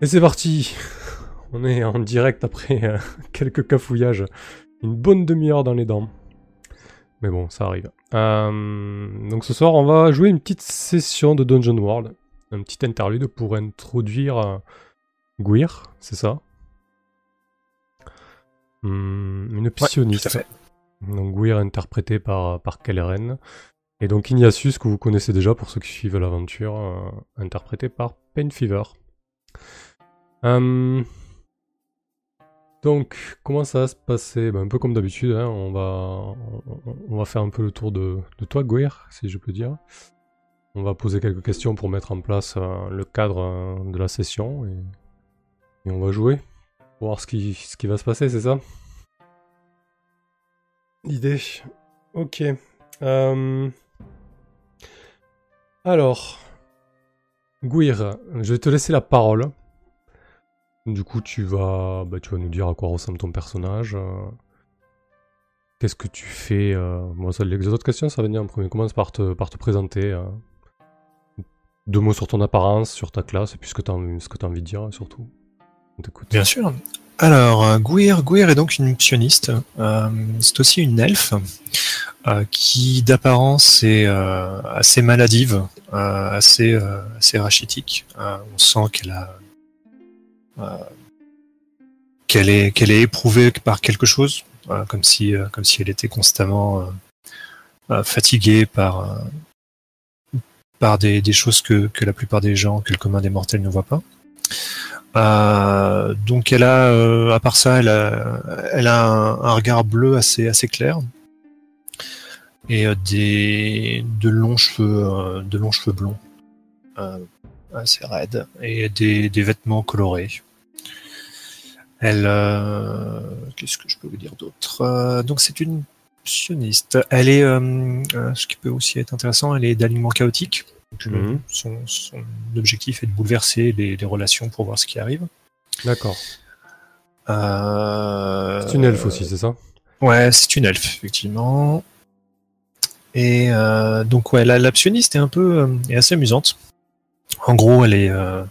Et c'est parti On est en direct après euh, quelques cafouillages. Une bonne demi-heure dans les dents. Mais bon, ça arrive. Euh, donc ce soir, on va jouer une petite session de Dungeon World. Un petit interlude pour introduire euh, Gwir, c'est ça? Hmm, Une psioniste. fait. Donc Gwir interprété par, par Kelleren. Et donc Ignatius, que vous connaissez déjà pour ceux qui suivent l'aventure, euh, interprété par Pain Fever. Euh, donc, comment ça va se passer? Ben, Un peu comme d'habitude, hein, on, va, on, va faire un peu le tour de, de toi, Gwir, si je peux dire. On va poser quelques questions pour mettre en place euh, le cadre euh, de la session et, on va jouer pour voir ce qui, ce qui va se passer, c'est ça? L'idée. Ok. Euh, Alors, Gwir, je vais te laisser la parole. Du coup, tu vas, bah, tu vas nous dire à quoi ressemble ton personnage. euh, Qu'est-ce que tu fais euh, bon, ça, Les autres questions, ça va venir en premier. Commence par te, présenter. euh. Deux mots sur ton apparence, sur ta classe, et puis ce que tu as, envie de dire, surtout. Bien sûr. Alors, euh, Gwir est donc une psioniste. Euh, c'est aussi une elfe euh, qui, d'apparence, est euh, assez maladive, euh, assez, euh, assez rachitique. Euh, on sent qu'elle a euh, qu'elle est qu'elle est éprouvée par quelque chose, comme si euh, comme si elle était constamment euh, euh, fatiguée par par des, choses que, que la plupart des gens, que le commun des mortels ne voit pas. Donc elle a, à part ça, elle a, elle a un, regard bleu assez, assez clair et des, de longs cheveux, de longs cheveux blonds, assez raides et des, des vêtements colorés. Elle, euh, qu'est-ce que je peux vous dire d'autre? Euh, Donc c'est une psioniste. Elle est, euh, ce qui peut aussi être intéressant, elle est d'alignement chaotique. Donc, Mhm. son, son objectif est de bouleverser les, les relations pour voir ce qui arrive. D'accord. C'est une elfe aussi, c'est ça? Ouais, c'est une elfe, effectivement. Et donc, ouais, la, la psioniste est un peu est assez amusante. En gros, euh, euh,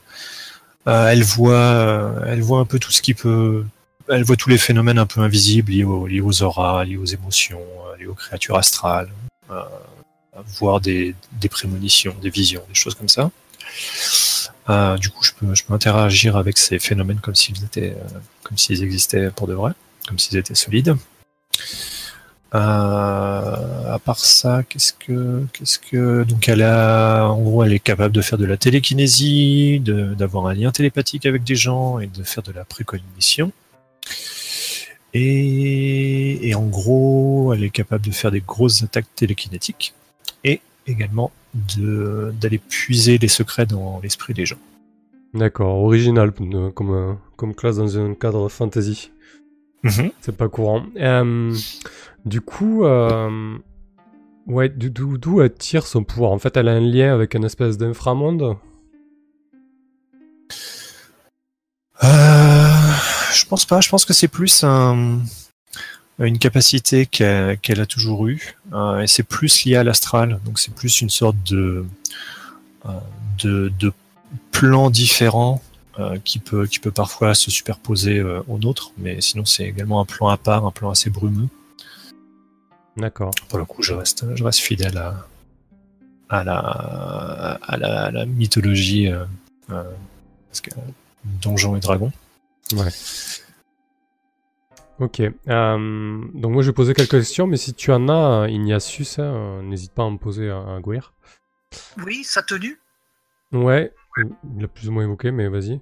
euh, elle voit un peu tout ce qui peut, elle voit tous les phénomènes un peu invisibles liés, aux- auras, liés aux émotions, liés aux créatures astrales, euh, voir des, prémonitions, des visions, des choses comme ça. Du coup, je peux, interagir avec ces phénomènes comme s'ils étaient, comme s'ils existaient pour de vrai, comme s'ils étaient solides. Euh, à part ça, qu'est-ce que, qu'est-ce que, donc elle a, en gros, elle est capable de faire de la télékinésie, d'avoir un lien télépathique avec des gens et de faire de la précognition. Et, et en gros, elle est capable de faire des grosses attaques télékinétiques et également de d'aller puiser les secrets dans l'esprit des gens. D'accord, original comme, comme classe dans un cadre fantasy. C'est pas courant. Euh, du coup, euh, ouais, d'o- d'où elle tire son pouvoir? En fait, elle a un lien avec une espèce d'inframonde? Euh, je pense pas. Je pense que c'est plus un- une capacité qu'elle a toujours eue. euh, et c'est plus lié à l'astral. Donc c'est plus une sorte de, de, de plan différent qui, peut, qui peut parfois se superposer euh, au nôtre. Mais sinon, c'est également un plan à part, un plan assez brumeux. D'accord. Pour le coup, je reste, je reste fidèle à, à, la, à, la, à la mythologie euh, euh, parce que, Donjons et Dragons. Ouais. Ok. euh, donc moi, je vais poser quelques questions, mais si tu en as, euh, Ignatius, hein, euh, n'hésite pas à en poser à, à Gwir. Oui, sa tenue. Ouais, il l'a plus ou moins évoqué, mais vas-y.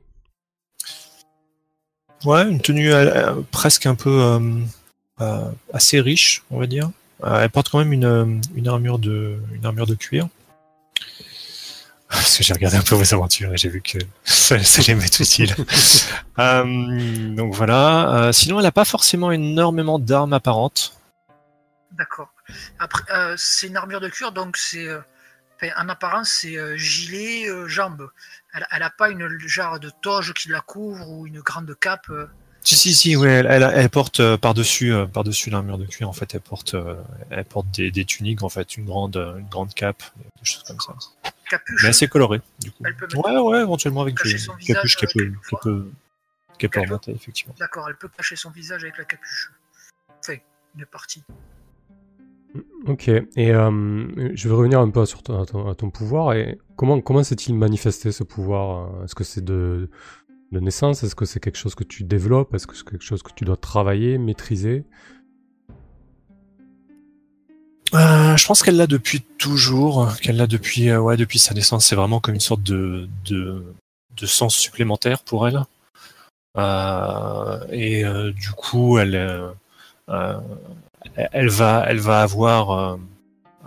Ouais, une tenue euh, presque un peu euh, euh, assez riche, on va dire. Euh, elle porte quand même une, une armure de une armure de cuir. Parce que j'ai regardé un peu vos aventures et j'ai vu que ça, ça allait m'être utile. Euh, donc voilà. Euh, sinon, elle n'a pas forcément énormément d'armes apparentes. D'accord. Après, euh, c'est une armure de cuir, donc c'est. euh, en apparence, c'est euh, gilet, euh, jambes. Elle, elle a pas une genre de toge qui la couvre ou une grande cape. euh. Si si si, ouais, elle, elle, elle porte euh, par-dessus euh, par-dessus l'armure de cuir en fait, elle porte elle porte des, des tuniques en fait, une grande une grande cape, des choses comme ça. Capuche. mais assez coloré, du coup. Elle peut Ouais, ouais, éventuellement avec des capuches qu'elle peut, Elle peut- remonter, effectivement. D'accord, elle peut cacher son visage avec la capuche. Enfin, une partie. Ok, et euh, je vais revenir un peu sur ton, à, ton, pouvoir. Et comment, comment s'est-il manifesté ce pouvoir? Est-ce que c'est de, naissance? Est-ce que c'est quelque chose que tu développes? Est-ce que c'est quelque chose que tu dois travailler, maîtriser? Euh, je pense qu'elle l'a depuis toujours, qu'elle l'a depuis, euh, ouais, depuis sa naissance. C'est vraiment comme une sorte de, de, sens supplémentaire pour elle. Et du coup, elle, elle va, elle va avoir, euh,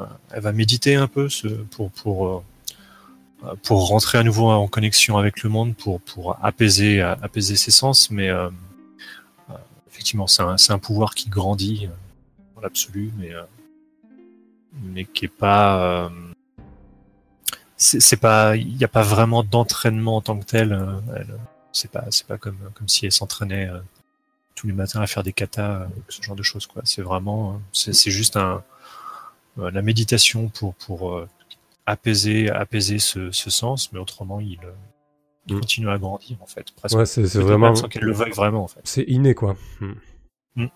euh, elle va méditer un peu pour, pour, euh, pour rentrer à nouveau en connexion avec le monde, pour, pour apaiser, apaiser ses sens. Mais effectivement, c'est un, un pouvoir qui grandit dans l'absolu, mais mais qui est pas c'est pas il n'y a pas vraiment d'entraînement en tant que tel elle- c'est pas c'est pas comme comme si elle s'entraînait tous les matins à faire des katas euh, ce genre de choses quoi c'est vraiment euh, c'est c'est juste un euh, la méditation pour pour apaiser apaiser ce, ce sens mais autrement il, il Mm. continue à grandir en fait presque Ouais, c'est vraiment. sans qu'elle le veuille vraiment en fait C'est inné, quoi. Hmm. Hmm.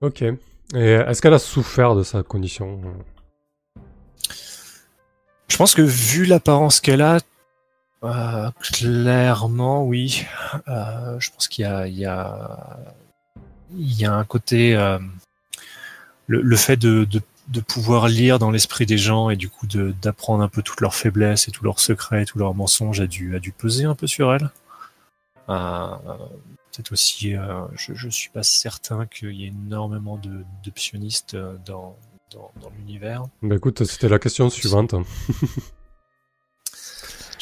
Ok. Et est-ce qu'elle a souffert de sa condition? Je pense que vu l'apparence qu'elle a, euh, clairement, oui. Euh, je pense qu'il y a, il y a, il y a un côté, euh, le, le fait de, de, de pouvoir lire dans l'esprit des gens et du coup d'apprendre un peu toutes leurs faiblesses et tous leurs secrets, tous leurs mensonges a dû, a dû peser un peu sur elle. Peut-être aussi, je, je suis pas certain qu'il y ait énormément de d'optionnistes dans, dans, dans l'univers. Bah écoute, c'était la question suivante.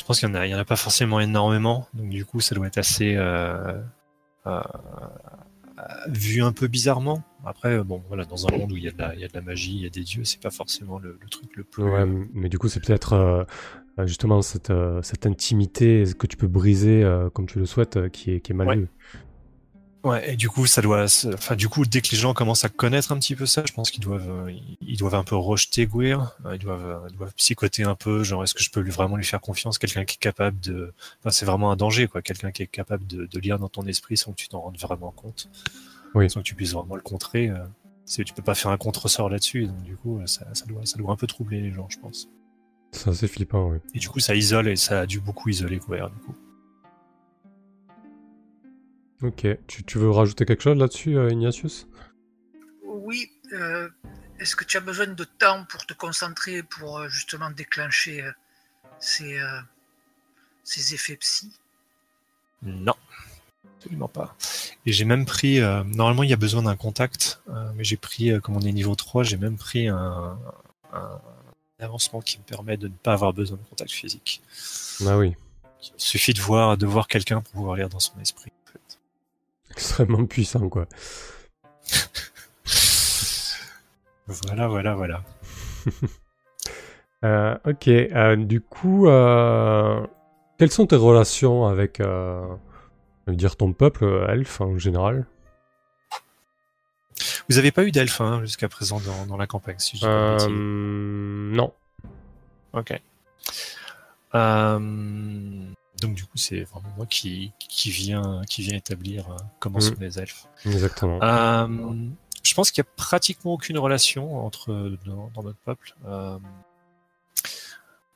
Je pense qu'il y en a, il y en a pas forcément énormément, donc du coup ça doit être assez euh, euh, vu un peu bizarrement. Après, euh, bon, voilà, dans un monde où il y a de la, il y a de la magie, il y a des dieux, c'est pas forcément le, le truc le plus. Ouais, mais du coup, c'est peut-être euh, euh, justement cette, euh, cette intimité que tu peux briser euh, comme tu le souhaites euh, qui, est, qui est mal Ouais. vue. Ouais, et du coup, ça doit, enfin, du coup, dès que les gens commencent à connaître un petit peu ça, je pense qu'ils doivent, euh, ils doivent un peu rejeter Gwir, euh, ils doivent, euh, ils doivent psychoter un peu, genre, est-ce que je peux lui, vraiment lui faire confiance, quelqu'un qui est capable de, enfin, c'est vraiment un danger, quoi, quelqu'un qui est capable de, de lire dans ton esprit sans que tu t'en rendes vraiment compte, Oui. sans que tu puisses vraiment le contrer. C'est, tu peux pas faire un contre-sort là-dessus, donc du coup, ça, ça doit, ça doit un peu troubler les gens, je pense. C'est assez flippant, oui. Et du coup, ça isole et ça a dû beaucoup isoler Gwir, du coup. Ok. Tu, tu veux rajouter quelque chose là-dessus, euh, Ignatius? Oui, euh, est-ce que tu as besoin de temps pour te concentrer, pour euh, justement déclencher ces, ces effets psy? Non, absolument pas. Et j'ai même pris, euh, normalement il y a besoin d'un contact, euh, mais j'ai pris, euh, comme on est niveau 3, j'ai même pris un, un avancement qui me permet de ne pas avoir besoin de contact physique. Ah oui. Il suffit de voir, de voir quelqu'un pour pouvoir lire dans son esprit. Extrêmement puissant, quoi. Voilà, voilà, voilà. Euh, ok. euh, du coup, euh, quelles sont tes relations avec, dire, ton peuple, elfe en général? Vous avez pas eu d'elfe hein, jusqu'à présent dans, dans la campagne, si je dis pas de. Non. Ok. Euh, donc du coup, c'est vraiment moi qui, qui vient qui vient établir euh, comment Mhm. sont les elfes. Exactement. Euh, je pense qu'il y a pratiquement aucune relation entre dans, dans notre peuple. Euh,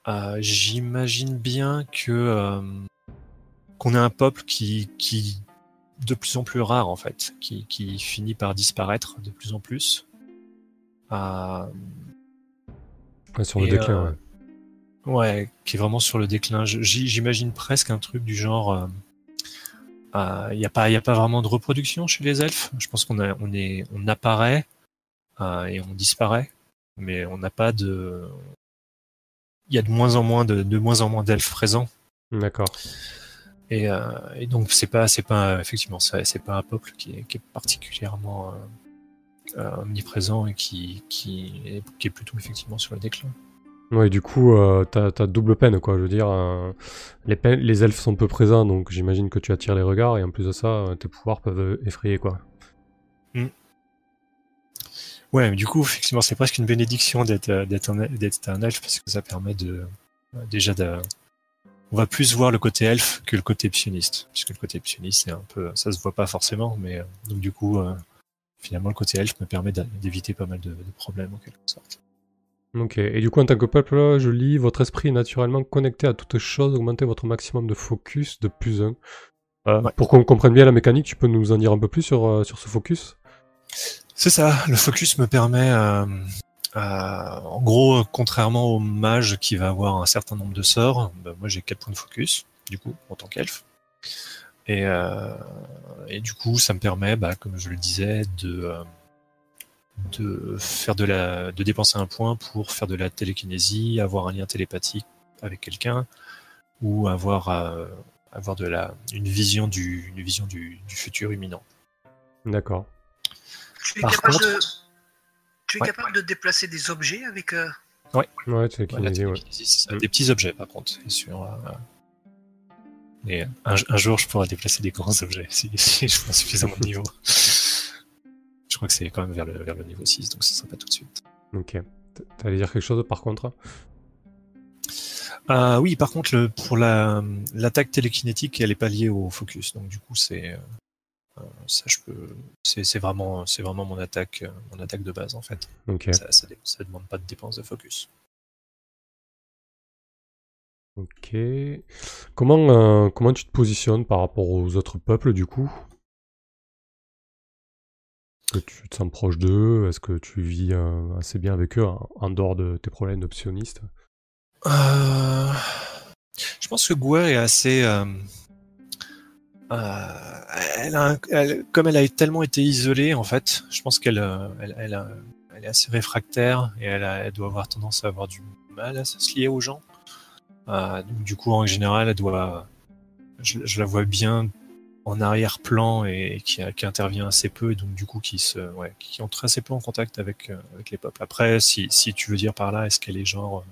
euh, J'imagine bien que qu'on est un peuple qui qui de plus en plus rare en fait, qui qui finit par disparaître de plus en plus. Ouais, sur le déclin, ouais. Ouais, qui est vraiment sur le déclin. J'imagine presque un truc du genre. Il n'y a pas, a pas vraiment de reproduction chez les elfes. Je pense qu'on a, on est, on apparaît euh, et on disparaît, mais on n'a pas de. Il y a de moins en moins de, de moins en moins d'elfes présents. D'accord. Et, euh, et donc c'est pas, c'est pas effectivement, c'est pas un peuple qui est, qui est particulièrement euh, euh, omniprésent et qui, qui, est, qui est plutôt effectivement sur le déclin. Ouais, du coup, euh, t'as double peine, quoi. Je veux dire, euh, les, elfes sont peu présents, donc j'imagine que tu attires les regards, et en plus de ça, euh, tes pouvoirs peuvent effrayer, quoi. Ouais, mais du coup, effectivement, c'est presque une bénédiction d'être un, elfe parce que ça permet de déjà de, on va plus voir le côté elfe que le côté psioniste, puisque le côté psioniste c'est un peu, ça se voit pas forcément, mais donc du coup, finalement le côté elfe me permet d'éviter pas mal de problèmes en quelque sorte. Ok, et du coup, en tant que peuple, je lis votre esprit est naturellement connecté à toute chose, augmentez votre maximum de focus de plus 1. Ouais. Pour qu'on comprenne bien la mécanique, tu peux nous en dire un peu plus sur, euh, sur ce focus? C'est ça, le focus me permet, euh, euh, en gros, contrairement au mage qui va avoir un certain nombre de sorts, bah, moi j'ai 4 points de focus, du coup, en tant qu'elfe. Et, euh, et du coup, ça me permet, bah, comme je le disais, de, euh, de faire de la, de dépenser un point pour faire de la télékinésie, avoir un lien télépathique avec quelqu'un, ou avoir, euh, avoir de la, une vision du, une vision du, du futur imminent. D'accord. Tu es Par capable contre- de. Tu es Ouais. capable de déplacer des objets avec. euh, Ouais, Ouais, ouais. télékinésie, ça. Mm. Des petits objets, par contre. sûr. euh, Mais un, un jour, je pourrai déplacer des grands objets si, si je prends suffisamment de niveau. Je crois que c'est quand même vers le, vers le niveau 6, donc ce sera pas tout de suite. Ok. T'allais dire quelque chose par contre? Euh, oui, par contre, le, pour la l'attaque télékinétique, elle est pas liée au focus, donc du coup, c'est euh, euh, ça, je peux, c'est c'est vraiment, c'est vraiment mon attaque, euh, mon attaque de base en fait. Ok. Ça, ça demande pas de dépense de focus. Ok. Comment, euh, comment tu te positionnes par rapport aux autres peuples du coup? Que tu te sens proche d'eux? Est-ce que tu vis euh, assez bien avec eux en, dehors de tes problèmes d'optionniste? Euh, Je pense que Gouer est assez. euh, comme elle a tellement été isolée, en fait, je pense qu'elle est assez réfractaire et elle, doit avoir tendance à avoir du mal à se lier aux gens. Du coup, en général, elle doit. Je la vois bien en arrière-plan et qui, qui intervient assez peu et donc du coup qui se ouais, qui entre assez peu en contact avec, euh, avec les peuples. Après, si, si tu veux dire par là, est-ce qu'elle est genre euh,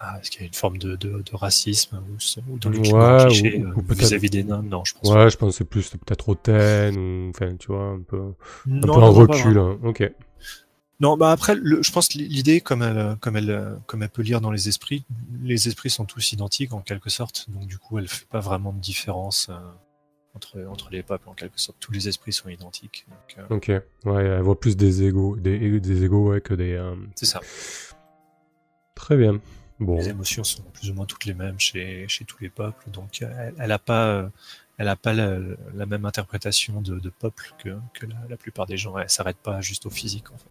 ah, est-ce qu'il y a une forme de, de, de racisme ou, ou dans le Ouais, climat cliché ou- euh, vis-à-vis des nains? Non, je pense Ouais, je pense que c'est plus peut-être hautaine ou enfin tu vois un peu, un Non, peu non, en non, recul. hein. Ok. Non, bah après, le- je pense que l'idée, comme elle, comme elle, comme elle peut lire dans les esprits, les esprits sont tous identiques en quelque sorte. Donc du coup, elle fait pas vraiment de différence euh, entre entre les peuples en quelque sorte. Tous les esprits sont identiques. Donc, euh, Ok. Ouais, elle voit plus des égaux, des, des égaux ouais, que des. euh, c'est ça. Très bien. Bon. Les émotions sont plus ou moins toutes les mêmes chez chez tous les peuples. Donc elle, elle a pas, elle a pas la, la même interprétation de, de peuple que que la, la plupart des gens. Elle s'arrête pas juste au physique en fait.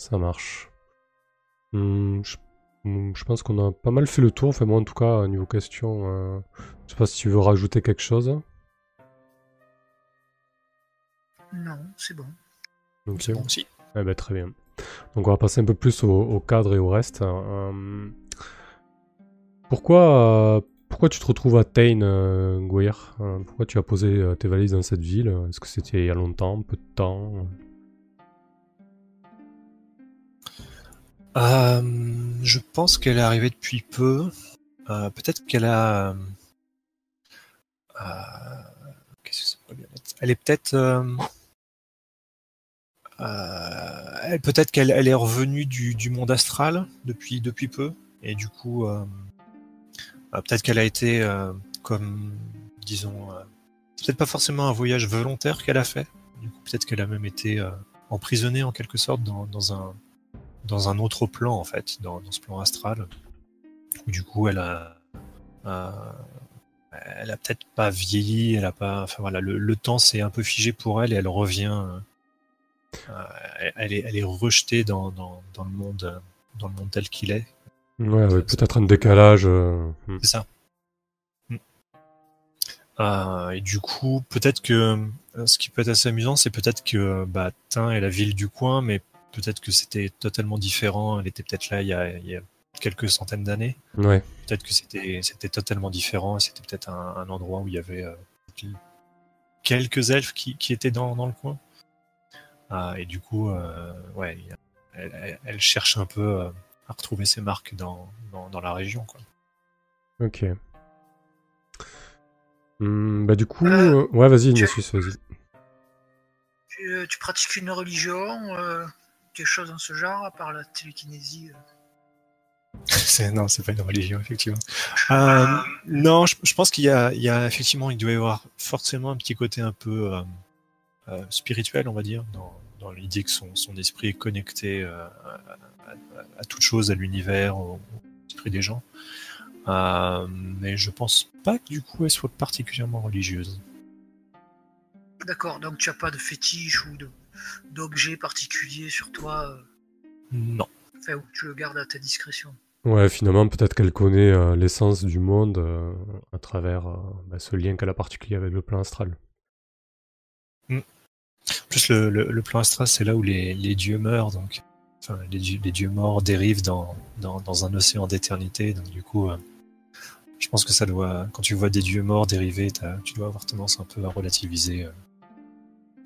Ça marche. Hmm, je, hmm, je pense qu'on a pas mal fait le tour. Enfin, moi, en tout cas, niveau question, euh, je sais pas si tu veux rajouter quelque chose. Non, c'est bon. Ok. C'est bon aussi. Eh ben, très bien. Donc, on va passer un peu plus au, au cadre et au reste. Euh, pourquoi, euh, pourquoi tu te retrouves à Tain, euh, Gouir Pourquoi tu as posé tes valises dans cette ville? Est-ce que c'était il y a longtemps, peu de temps? Euh, je pense qu'elle est arrivée depuis peu. Euh, Peut-être qu'elle a. euh, Qu'est-ce que ça pourrait bien être Elle est peut-être. Peut-être qu'elle elle est revenue du, monde astral depuis, depuis peu. Et du coup, peut-être qu'elle a été comme, disons, peut-être pas forcément un voyage volontaire qu'elle a fait. Peut-être qu'elle a même été emprisonnée en quelque sorte dans, dans un, dans un autre plan en fait, dans, dans ce plan astral. Où, du coup, elle a, euh, elle a peut-être pas vieilli, elle a pas, enfin voilà, le, le temps s'est un peu figé pour elle et elle revient, euh, elle, elle est, elle est rejetée dans, dans, dans le monde, euh, dans le monde tel qu'il est. Ouais, avec peut-être un décalage. euh, hmm. C'est ça. Mm. Euh, et du coup, peut-être que euh, ce qui peut être assez amusant, c'est peut-être que bah, Tain est la ville du coin, mais peut-être que c'était totalement différent. Elle était peut-être là il y a, il y a quelques centaines d'années. Ouais. Peut-être que c'était c'était totalement différent. et C'était peut-être un, un endroit où il y avait euh, quelques elfes qui, qui étaient dans, dans le coin. Ah, et du coup, euh, ouais, elle, elle- elle cherche un peu euh, à retrouver ses marques dans, dans, dans la région. Quoi. Ok. Hmm, bah du coup, ouais, vas-y, tu- Nessus, vas-y. Tu, tu pratiques une religion, euh, quelque chose dans ce genre, à part la télékinésie euh. Non, c'est pas une religion, effectivement. Euh, non, je, je pense qu'il y a, il y a effectivement, il doit y avoir forcément un petit côté un peu euh, euh, spirituel, on va dire, dans, dans l'idée que son, son esprit est connecté à, à- à toute chose, à l'univers, au, au esprit des gens. Mais je pense pas que du coup elle soit particulièrement religieuse. D'accord, donc tu as pas de fétiche ou de d'objet particulier sur toi, euh, Non. enfin où tu le gardes à ta discrétion. Ouais, finalement, peut-être qu'elle connaît euh, l'essence du monde euh, à travers euh, bah, ce lien qu'elle a particulier avec le plan astral. En plus, le, le, le plan astral, c'est là où les, les dieux meurent, donc. Enfin, les, dieux- les dieux morts dérivent dans, dans, dans un océan d'éternité, donc du coup, euh, je pense que ça doit. Quand tu vois des dieux morts dériver, tu dois avoir tendance un peu à relativiser euh,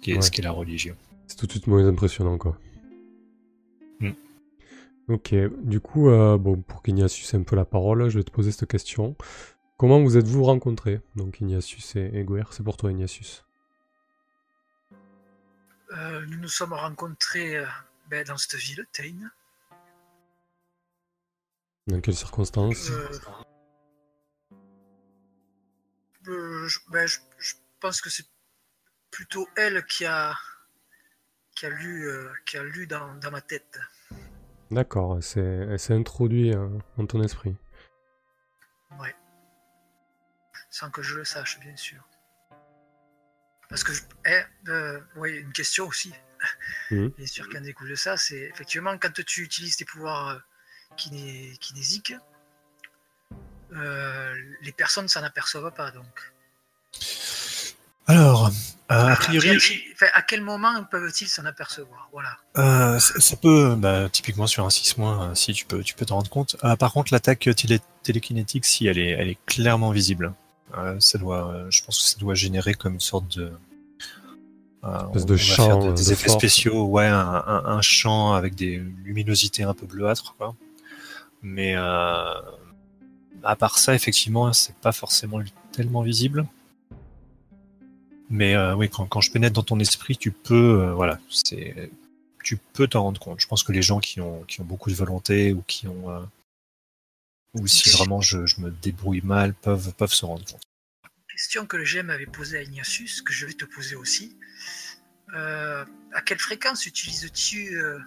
Ouais. ce qu'est la religion. C'est tout de suite moins impressionnant, quoi. Mm. Ok, du coup, euh, bon, pour qu'Ignatius ait un peu la parole, je vais te poser cette question. Comment vous êtes-vous rencontrés Donc Ignatius et, et c'est pour toi Ignatius. Euh, nous nous sommes rencontrés euh, ben, dans cette ville, Tain. Dans quelles circonstances? Euh, euh, je, ben, je- je pense que c'est plutôt elle qui a qui a lu euh, qui a lu dans, dans ma tête. D'accord, elle s'est introduite euh, dans ton esprit. Ouais. Sans que je le sache, bien sûr. Parce que, je, eh, euh, oui, une question aussi. Mhm. Bien sûr qu'un découle de ça, c'est effectivement quand tu utilises tes pouvoirs kiné- kinésiques, euh, les personnes s'en aperçoivent pas. Donc, Alors, euh, a priori, Enfin, à quel moment peuvent-ils s'en apercevoir? Voilà. Euh, ça, ça peut, bah, typiquement sur un 6 euh, si tu peux, tu peux t'en rendre compte. Euh, par contre, l'attaque télé télékinétique, si elle est, elle est clairement visible. Euh, ça doit, euh, je pense que ça doit générer comme une sorte de, euh, Espèce on de va champ, faire de- euh, des de effets force. spéciaux, ouais, un, un, un champ avec des luminosités un peu bleuâtres, quoi. Mais euh, à part ça, effectivement, c'est pas forcément tellement visible. Mais euh, oui, quand, quand je pénètre dans ton esprit, tu peux, euh, voilà, c'est, tu peux t'en rendre compte. Je pense que les gens qui ont, qui ont beaucoup de volonté ou qui ont, euh, ou si vraiment je, je me débrouille mal, peuvent, peuvent se rendre compte. Question que le GM avait posée à Ignatius, que je vais te poser aussi. Euh, à quelle fréquence utilises-tu euh,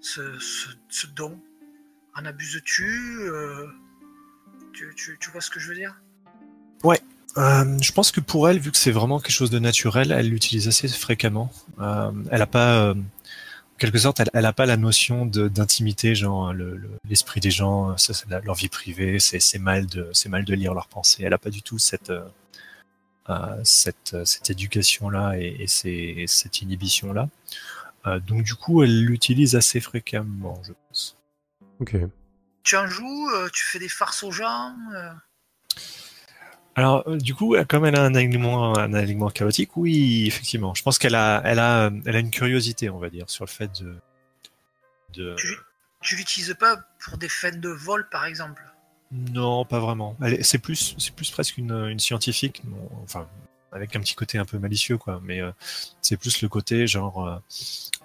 ce, ce- ce don? En abuses-tu euh, tu, tu- tu vois ce que je veux dire? Euh, je pense que pour elle, vu que c'est vraiment quelque chose de naturel, elle l'utilise assez fréquemment. Euh, elle a pas, euh, en quelque sorte, elle, elle a pas la notion d'intimité, genre le- le- l'esprit des gens, ça c'est la- leur vie privée, c'est mal de, c'est mal de lire leurs pensées. Elle a pas du tout cette, cette, cette éducation là et, et ces- cette inhibition là. donc du coup, elle l'utilise assez fréquemment, je pense. Ok. Tu en joues Tu fais des farces aux gens euh, Alors, euh, du coup, comme elle a un alignement, un alignement chaotique, oui, effectivement. Je pense qu'elle a, elle a, elle a une curiosité, on va dire, sur le fait de, de... Tu, tu l'utilises pas pour des fins de vol, par exemple? Non, pas vraiment. C'est plus, c'est plus presque une, une scientifique, non, enfin, avec un petit côté un peu malicieux, quoi. Mais euh, c'est plus le côté genre, euh,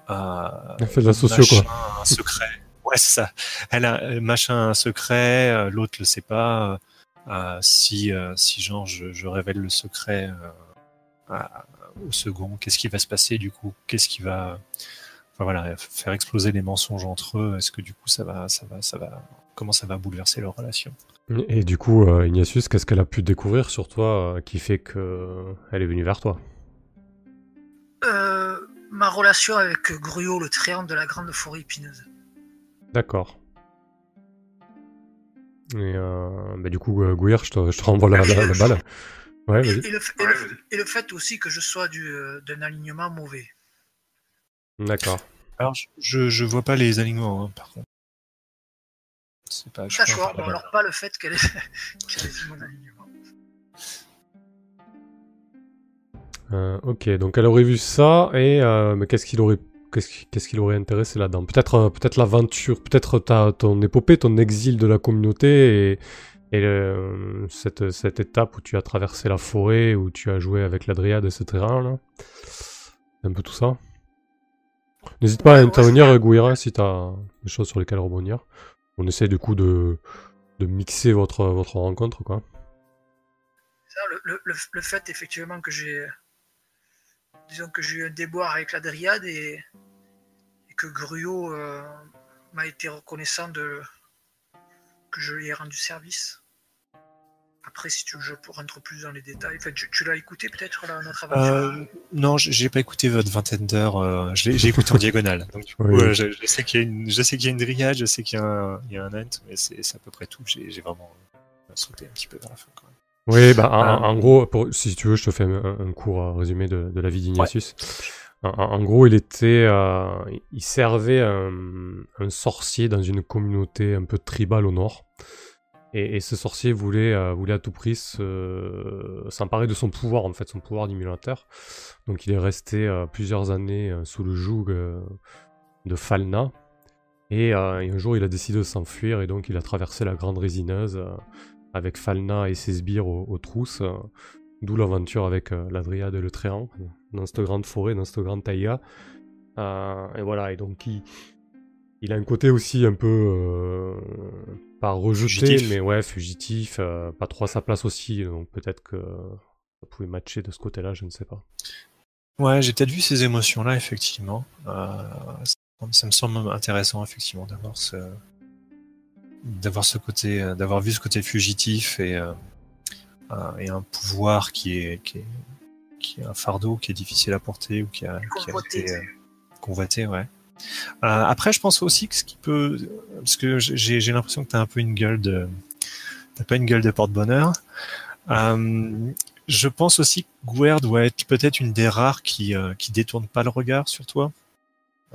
euh, Elle fait de la socio, quoi. machin, un secret. Ouais, c'est ça. Elle a euh, machin un secret, euh, l'autre le sait pas. Euh, si, euh, si genre je, je révèle le secret euh, à- au second, qu'est-ce qui va se passer du coup? Qu'est-ce qui va, enfin voilà, faire exploser les mensonges entre eux? Est-ce que du coup ça va, ça va, ça va, comment ça va bouleverser leur relation? Et du coup, euh, Ignatius, qu'est-ce qu'elle a pu découvrir sur toi euh, qui fait que elle est venue vers toi? Euh, Ma relation avec Gruot, le triangle de la grande forêt épineuse. D'accord. Et euh, bah, du coup, euh, Gouir, je te, je te renvoie la, la- la balle. Ouais, Et, le, f- et le- et le fait aussi que je sois du, euh, d'un alignement mauvais. D'accord. Alors je, je, vois pas les alignements hein, par contre. C'est pas. D'accord, bon, alors le fait qu'elle ait, qu'elle ait dit mon alignement. Euh, ok, donc elle aurait vu ça, et euh, mais qu'est-ce qu'il aurait, qu'est-ce qui- qu'est-ce qu'il aurait intéressé là-dedans? Peut-être, euh, peut-être l'aventure, peut-être ton épopée, ton exil de la communauté, et, et le- cette, cette étape où tu as traversé la forêt, où tu as joué avec la dryade, etc. Là. C'est un peu tout ça. N'hésite pas à intervenir, Gouira, si tu as des choses sur lesquelles rebondir. on essaie du coup de, de mixer votre, votre rencontre, quoi. Ça, le- le- le fait effectivement que j'ai disons que j'ai eu un déboire avec la Dryade et, et que Gruot euh, m'a été reconnaissant de que je lui ai rendu service. Après, si tu veux, je rentre plus dans les détails. Enfin, tu, tu l'as écouté peut-être là, notre aventure? Euh, non, j'ai pas écouté votre vingtaine d'heures. euh, je l'ai j'ai écouté en diagonale. Donc, du coup, Oui. euh, je, je sais qu'il y a une, je sais qu'il y a une dryade, je sais qu'il y a un, il y a un ant, mais c'est à peu près tout. J'ai vraiment euh, sauté un petit peu vers la fin. Quand même. Oui, bah, en, Euh, en gros, pour- si tu veux, je te fais un, un court euh, résumé de, de la vie d'Ignatius. En- gros, il était, euh, il servait un, sorcier dans une communauté un peu tribale au nord. Et, ce sorcier voulait, euh, voulait à tout prix se- s'emparer de son pouvoir, en fait, son pouvoir d'émulateur. Donc il est resté euh, plusieurs années sous le joug de Falna. Et, un jour, il a décidé de s'enfuir et donc il a traversé la Grande Résineuse avec Falna et ses sbires aux, trousses. D'où l'aventure avec euh, la Dryade et le Tréant, dans cette grande forêt, dans cette grande taïga. Euh, et voilà, et donc il, il a un côté aussi un peu euh, pas rejeté, Fugitif. mais ouais, fugitif, euh, pas trop à sa place aussi, donc peut-être que ça pouvait matcher de ce côté-là, je ne sais pas. Ouais, j'ai peut-être vu ces émotions-là, effectivement. Ça, me semble intéressant, effectivement, d'avoir ce, d'avoir ce côté, d'avoir vu ce côté fugitif et, euh, euh, et un pouvoir qui est, qui est, qui est un fardeau qui est difficile à porter ou qui a, qui a été euh, convoité, ouais. Euh, après, je pense aussi que ce qui peut, parce que j'ai, j'ai l'impression que t'as un peu une gueule de, t'as pas une gueule de porte-bonheur. Euh, je pense aussi que Guer doit être peut-être une des rares qui euh, qui détourne pas le regard sur toi,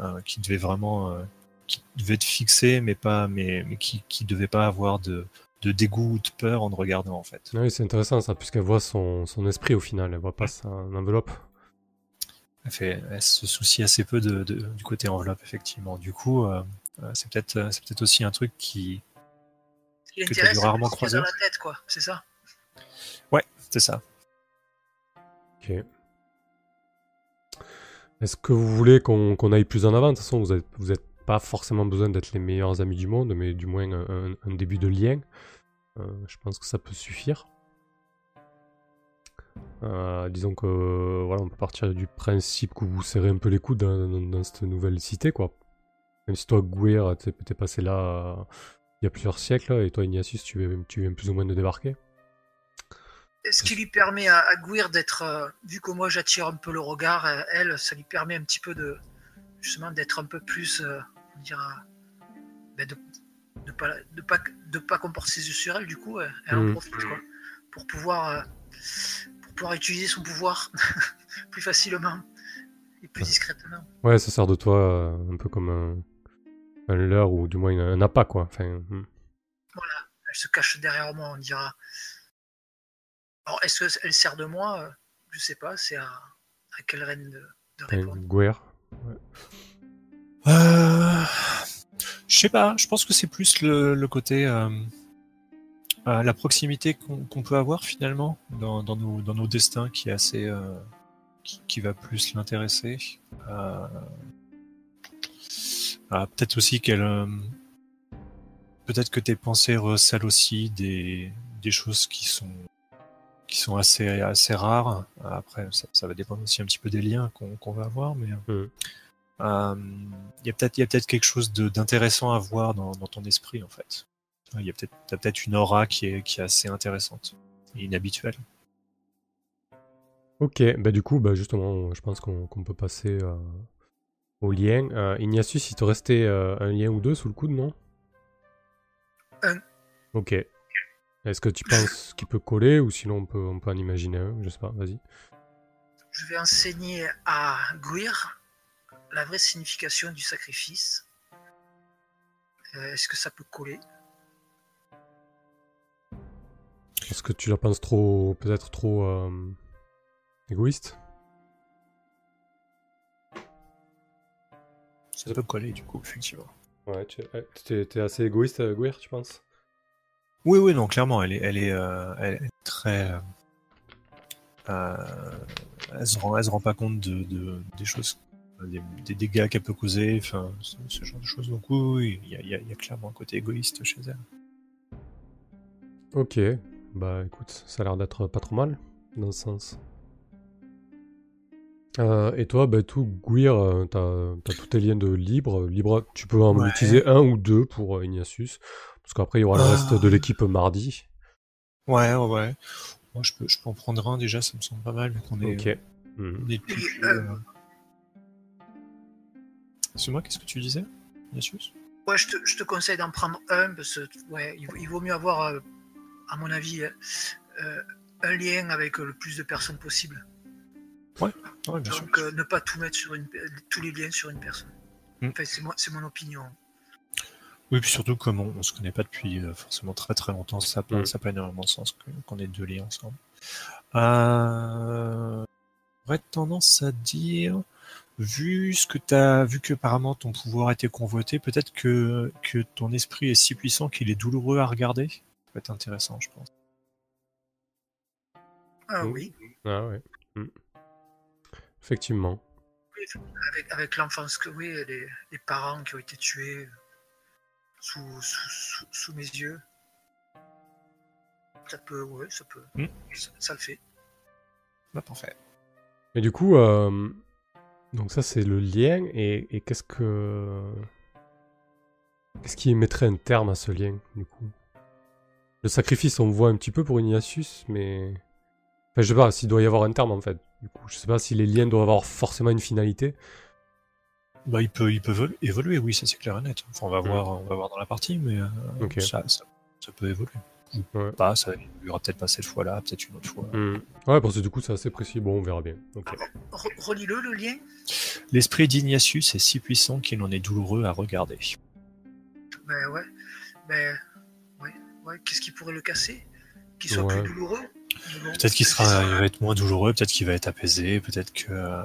euh, qui devait vraiment, euh, qui devait te fixer, mais pas, mais, mais qui qui devait pas avoir de de dégoût ou de peur en te regardant en fait. Oui, c'est intéressant ça, puisqu'elle voit son, son esprit au final, elle voit pas sa enveloppe. Elle, fait, elle se soucie assez peu de, de- du côté enveloppe effectivement. Du coup, euh, euh, c'est peut-être euh, c'est peut-être aussi un truc qui que dû c'est rarement croiser. dans la tête, quoi. C'est ça? c'est ça. Ok. Est-ce que vous voulez qu'on qu'on aille plus en avant? De toute façon, vous n'avez vous êtes pas forcément besoin d'être les meilleurs amis du monde, mais du moins un, début de lien. Euh, je pense que ça peut suffire. Euh, disons que voilà, on peut partir du principe que vous serrez un peu les coudes dans, dans- cette nouvelle cité, quoi. Même si toi, Gouir, t'es t'es passé là il y a plusieurs siècles, et toi, Ignatius, tu viens, tu viens plus ou moins de débarquer. Ce qui lui permet à, à Gouir d'être, euh, vu que moi j'attire un peu le regard, elle, ça lui permet un petit peu de, justement, d'être un peu plus, on dira, ben, de ne pas, de pas, de pas yeux sur elle, du coup, euh, elle en profite, quoi, pour pouvoir, euh, pour pouvoir utiliser son pouvoir plus facilement et plus discrètement. Ouais, ça sert de toi euh, un peu comme un, un leurre ou du moins un, appât, quoi. Enfin, hmm. Elle se cache derrière moi, on dira. Alors, est-ce qu'elle sert de moi? Je sais pas, c'est à, à quelle reine de, de. Gouer. Euh, je sais pas, je pense que c'est plus le, côté euh, euh, la proximité qu'on peut avoir finalement dans, nos, dans nos destins qui est assez qui, va plus l'intéresser. Ah, peut-être aussi qu'elle peut-être que tes pensées recèlent aussi des, des choses qui sont qui sont assez assez rares. Après, ça, va dépendre aussi un petit peu des liens qu'on va avoir, mais Mhm. euh, il y a peut-être il quelque chose d'intéressant à voir dans, dans ton esprit en fait. Il y a peut-être une aura qui est qui est assez intéressante et inhabituelle. Ok, bah du coup, bah justement, je pense qu'on peut passer euh, au lien. Euh, Ignatius, il te restait euh, un lien ou deux sous le coude, non? Un. Ok. Est-ce que tu penses qu'il peut coller ou sinon on peut, on peut en imaginer un Je sais pas, vas-y. Je vais enseigner à Gouir la vraie signification du sacrifice. Euh, Est-ce que ça peut coller? Est-ce que tu la penses trop, peut-être trop euh, égoïste? Ça peut coller du coup effectivement. Ouais, tu es, t'es assez égoïste, euh, Gouir, tu penses? Oui oui non clairement elle est elle est euh, elle est très euh, euh, elle se rend elle se rend pas compte de, de des choses des, des dégâts qu'elle peut causer, enfin, ce, ce genre de choses. Donc oui, il y, a- y y clairement un côté égoïste chez elle. Ok, bah écoute, ça a l'air d'être pas trop mal dans ce sens. Euh, et toi, bah tout, Gwir, euh, t'as t'as tous tes liens de libre. Libre, tu peux en Ouais. utiliser un ou deux pour euh, Ignatius, parce qu'après il y aura le Ah. reste de l'équipe mardi. Ouais, ouais, ouais. Moi, je peux, je peux en prendre un déjà, ça me semble pas mal, vu qu'on est, Ok. Mhm. on est euh, euh, C'est moi, qu'est-ce que tu disais, Ignatius Ouais, je te, je te conseille d'en prendre un parce que ouais, il, vaut- il vaut mieux avoir, euh, à mon avis, euh, euh, un lien avec le plus de personnes possible. Ouais, bien sûr. Donc euh, ne pas tout mettre sur une, tous les liens sur une personne. Mm. Enfin, c'est moi, c'est mon opinion. Oui, puis surtout, comme on, on se connaît pas depuis euh, forcément très très longtemps, ça n'a pas, Mm. ça pas énormément de sens qu'on ait deux liens ensemble. Euh... J'aurais tendance à dire, vu ce que t'as, vu que apparemment ton pouvoir a été convoité, peut-être que, que ton esprit est si puissant qu'il est douloureux à regarder. Ça peut être intéressant, je pense. Ah Mm. oui, Ah ouais. Mhm. Effectivement. avec, avec l'enfance que oui, les, les parents qui ont été tués sous, sous, sous, sous mes yeux. Ça peut, ouais, ça peut. Mm. Ça, ça le fait. Bah, parfait. Et du coup, euh, donc ça c'est le lien, et, et qu'est-ce que... Qu'est-ce qui mettrait un terme à ce lien, du coup? Le sacrifice, on voit un petit peu pour Ignatius, mais... Enfin, je sais pas s'il doit y avoir un terme, en fait. Du coup, je sais pas si les liens doivent avoir forcément une finalité. Bah, il peut, il peut évolu- évoluer, oui, ça c'est clair et net. Enfin, on va Mm. voir, on va voir dans la partie, mais euh, ça, ça peut évoluer. Ou Ouais. pas, ça évoluera peut-être pas cette fois-là, peut-être une autre fois. Hmm. Ouais, parce que du coup, c'est assez précis. Bon, on verra bien. Re- Relis-le, le lien. L'esprit d'Ignatius est si puissant qu'il en est douloureux à regarder. Ben ouais. Ben, ouais, ouais. Qu'est-ce qui pourrait le casser? Qu'il soit Ouais. plus douloureux? Mais bon, Peut-être qu'il sera, il va être moins douloureux, peut-être qu'il va être apaisé, peut-être que, euh,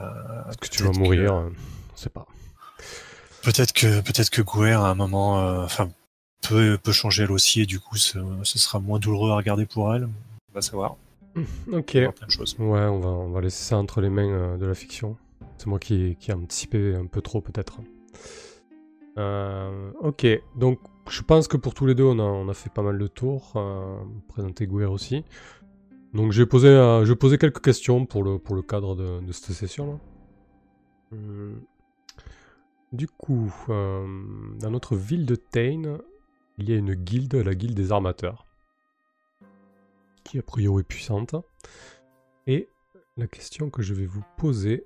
Est-ce que tu peut-être vas mourir? Euh, On sait pas. Peut-être que, peut-être que Gouer à un moment, euh, enfin, peut, peut changer elle aussi, et du coup, ce, ce sera moins douloureux à regarder pour elle. On va savoir. Ok. Plein de choses. Ouais, on va, on va laisser ça entre les mains euh, de la fiction. C'est moi qui, qui ai anticipé un peu trop, peut-être. Euh, ok, donc je pense que pour tous les deux, on a, on a fait pas mal de tours. Euh, présenter Gouer aussi. Donc j'ai posé, euh, je vais poser quelques questions pour le, pour le cadre de, de cette session. là. Hum. Du coup, euh, dans notre ville de Tain, il y a une guilde, la guilde des armateurs, qui a priori est puissante. Et la question que je vais vous poser,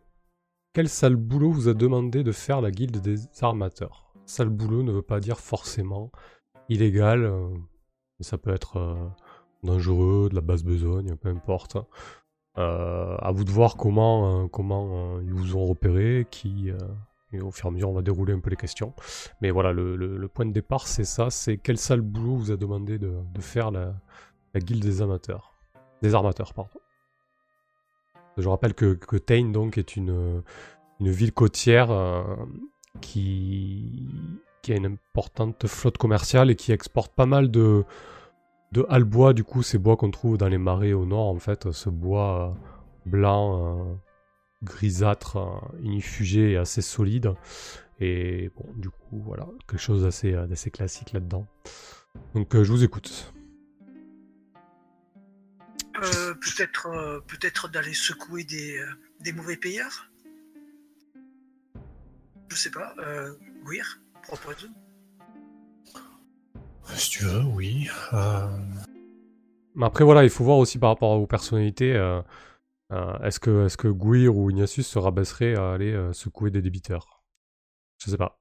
quel sale boulot vous a demandé de faire la guilde des armateurs? Sale boulot ne veut pas dire forcément illégal, euh, mais ça peut être euh, dangereux, de la basse besogne, peu importe. Euh, à vous de voir comment, euh, comment ils vous ont repéré, qui, et au fur et à mesure on va dérouler un peu les questions. Mais voilà, le, point de départ c'est ça, c'est quel sale boulot vous a demandé de, faire la, la guilde des amateurs. Des armateurs, pardon. Je rappelle que, que Tain donc est une, une ville côtière euh, qui, qui a une importante flotte commerciale et qui exporte pas mal de, de halbois, du coup ces bois qu'on trouve dans les marais au nord en fait, ce bois euh, blanc, euh, grisâtre, euh, inifugé et assez solide. Et bon, du coup, voilà, quelque chose d'assez euh, d'assez classique là-dedans. Donc euh, je vous écoute. Euh, peut-être euh, peut-être d'aller secouer des, euh, des mauvais payeurs? Je sais pas. Euh, Guir, propose. Si tu veux, oui. Euh, Mais après, voilà, il faut voir aussi par rapport aux personnalités. Euh, euh, est-ce que, est que Guir ou Ignatius se rabaisserait à aller euh, secouer des débiteurs? Je sais pas.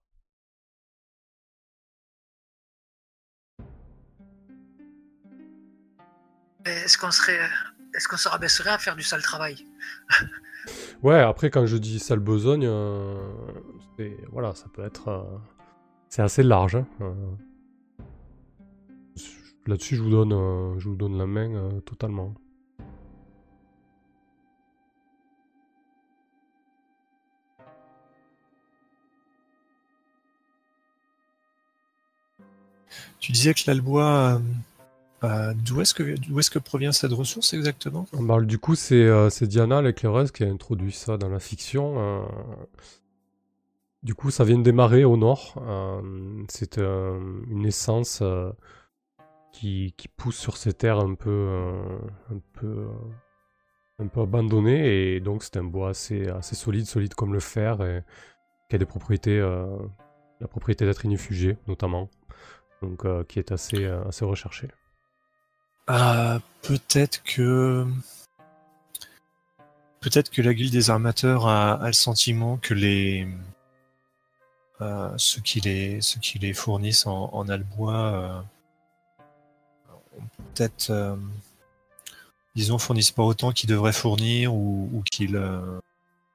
Est-ce qu'on serait est-ce qu'on se rabaisserait à faire du sale travail? Ouais, après, quand je dis sale besogne, euh, c'est- voilà, ça peut être. euh, c'est assez large. hein, euh. Là-dessus, je vous donne, euh, je vous donne la main euh, totalement. Tu disais que l'Albois, euh, euh, d'où est-ce que, est-ce que provient cette ressource exactement? Bah, du coup, c'est euh, Diana, l'éclaireuse, qui a introduit ça dans la fiction. euh, Du coup, ça vient de démarrer au nord. Euh, c'est une essence qui, pousse sur ces terres un peu, un abandonnées. Et donc, c'est un bois assez, assez solide, solide comme le fer, et qui a des propriétés, la propriété d'être inifugé, notamment. Donc, qui est assez, assez recherché. Ah, peut-être que. Peut-être que la guilde des armateurs a, a le sentiment que les, euh, ceux, qui les, ceux qui les fournissent en, en albois euh, peut-être, euh, disons, fournissent pas autant qu'ils devraient fournir ou, ou qu'ils.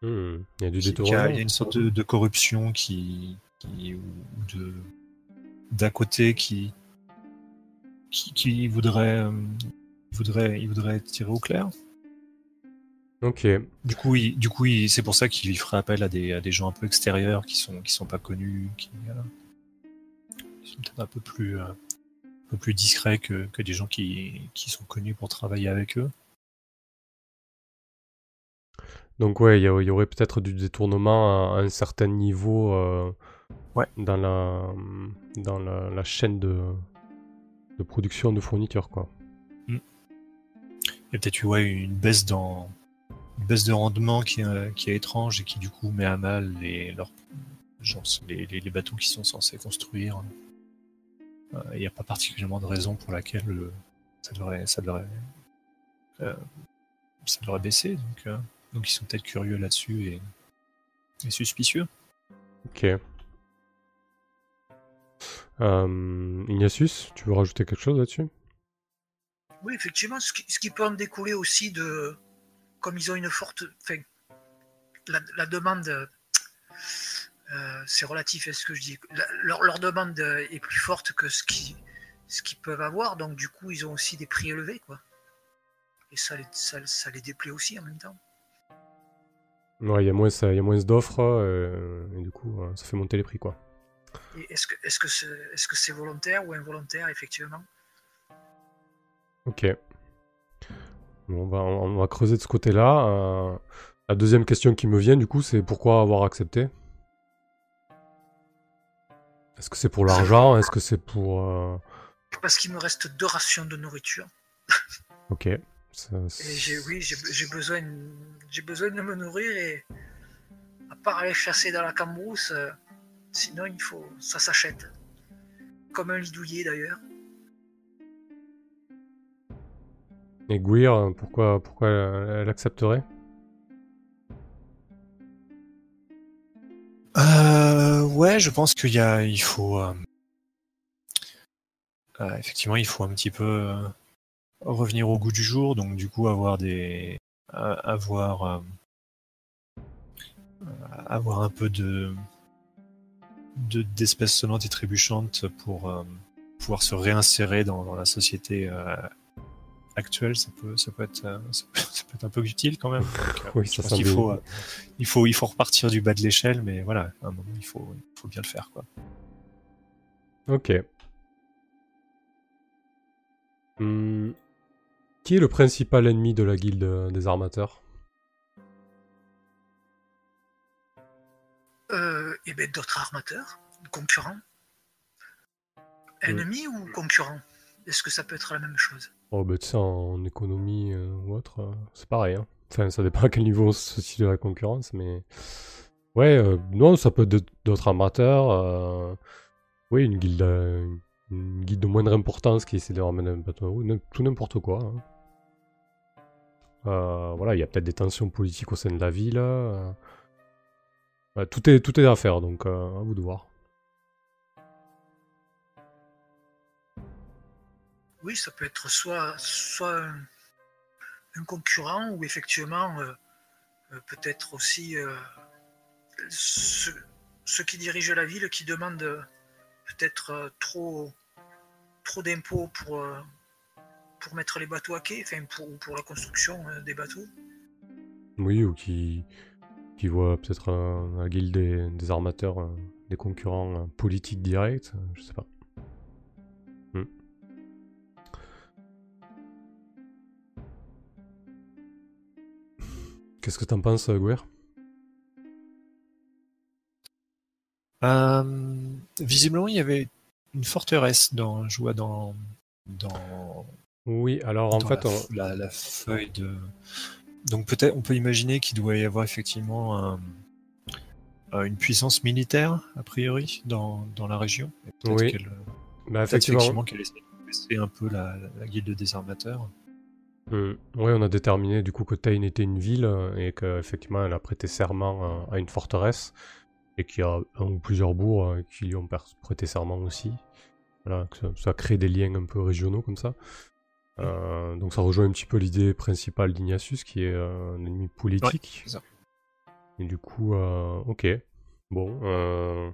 Hmm, il y a du il y a, une sorte de, de corruption qui, qui, ou de d'un côté qui qui, qui voudrait, voudrait il voudrait tirer au clair. Ok. Du coup, du coup, c'est pour ça qu'il ferait appel à des, à des gens un peu extérieurs qui sont qui sont pas connus, qui, sont peut-être un peu plus euh, un peu plus discrets que, que des gens qui, qui sont connus pour travailler avec eux. Donc ouais, il y, y, aurait peut-être du détournement à, un certain niveau euh, ouais. dans la dans la, la, chaîne de, de production de fournitures quoi. Mm. Il y a peut-être eu ouais, une baisse dans une baisse de rendement qui, euh, qui, est étrange et qui du coup met à mal les, leurs, genre, les, les, les bateaux qui sont censés construire. Il euh, n'y a pas particulièrement de raison pour laquelle euh, ça devrait, ça devrait, euh, ça devrait baisser. Donc, euh, donc ils sont peut-être curieux là-dessus et, et, suspicieux. Ok. Ignatius, tu veux rajouter quelque chose là-dessus? Oui, effectivement, ce qui, ce qui, peut en découler aussi de, comme ils ont une forte. Enfin, la, la demande. Euh, c'est relatif à ce que je dis. La, leur, leur, demande est plus forte que ce qu'ils ce qu'ils peuvent avoir, donc du coup, ils ont aussi des prix élevés, quoi. Et ça les, ça, ça les déplaît aussi en même temps. Ouais, il y a moins, moins d'offres, euh, et du coup, ça fait monter les prix, quoi. Est-ce que c'est est -ce c'est volontaire ou involontaire, effectivement? Ok. On va, on va creuser de ce côté-là. Euh, la deuxième question qui me vient, du coup, c'est pourquoi avoir accepté? Est-ce que c'est pour l'argent? Est-ce que c'est pour... Euh... Parce qu'il me reste deux rations de nourriture. ok. Ça, et oui, j'ai besoin, besoin de me nourrir et à part aller chasser dans la cambrousse, euh, sinon il faut, ça s'achète. Comme un lit douillet d'ailleurs. Et Gouir, pourquoi, pourquoi elle accepterait? Euh, Ouais, je pense qu'il y a, il faut, euh, euh, effectivement, il faut un petit peu euh, revenir au goût du jour, donc du coup avoir des, avoir, avoir un peu de, de d'espèces sonnantes et trébuchantes pour pouvoir se réinsérer dans, dans la société actuel, ça peut, ça peut être, ça peut, ça peut être un peu utile quand même. Donc, oui, ça il faut, euh, il faut, il faut repartir du bas de l'échelle, mais voilà, à un moment, il faut, il faut bien le faire, quoi. Ok. Hum. Qui est le principal ennemi de la guilde des armateurs? Euh, Eh ben, d'autres armateurs, concurrents. Ennemis mmh. ou concurrents? Est-ce que ça peut être la même chose? Oh, bah, tu sais, en économie euh, ou autre, euh, c'est pareil. Hein. Enfin, ça dépend à quel niveau on se situe la concurrence, mais. Ouais, euh, non, ça peut être d'autres amateurs. Euh, oui, une guilde, une guilde de moindre importance qui essaie de ramener un bateau, tout n'importe quoi. Hein. Voilà, il y a peut-être des tensions politiques au sein de la ville. Bah, tout, est, tout est à faire, donc à vous de voir. oui, ça peut être soit, soit un, un concurrent ou effectivement euh, euh, peut-être aussi euh, ceux, ceux, qui dirigent la ville qui demandent peut-être trop, trop d'impôts pour, pour mettre les bateaux à quai, enfin pour, pour la construction des bateaux. Oui, ou qui, qui voient peut-être la guilde des, des armateurs, des concurrents politiques directs, je sais pas. Qu'est-ce que t'en penses, Guer Euh, visiblement, il y avait une forteresse dans, je vois dans, dans, Oui, alors en dans fait, la, on- f- la- la feuille de. Donc peut-être, on peut imaginer qu'il doit y avoir effectivement un- euh, une puissance militaire a priori dans, dans la région. Et Oui. qu'elle- bah, effectivement, effectivement qu'elle essaie de baisser un peu la, la guilde des armateurs. Hmm. Oui, on a déterminé du coup que Tain était une ville euh, et qu'effectivement elle a prêté serment à, à une forteresse et qu'il y a un ou plusieurs bourgs euh, qui lui ont prêté serment aussi. Voilà, que ça, ça crée des liens un peu régionaux comme ça. Euh, donc ça rejoint un petit peu l'idée principale d'Ignatius qui est euh, un ennemi politique. ça. et du coup, euh, ok. Bon, euh,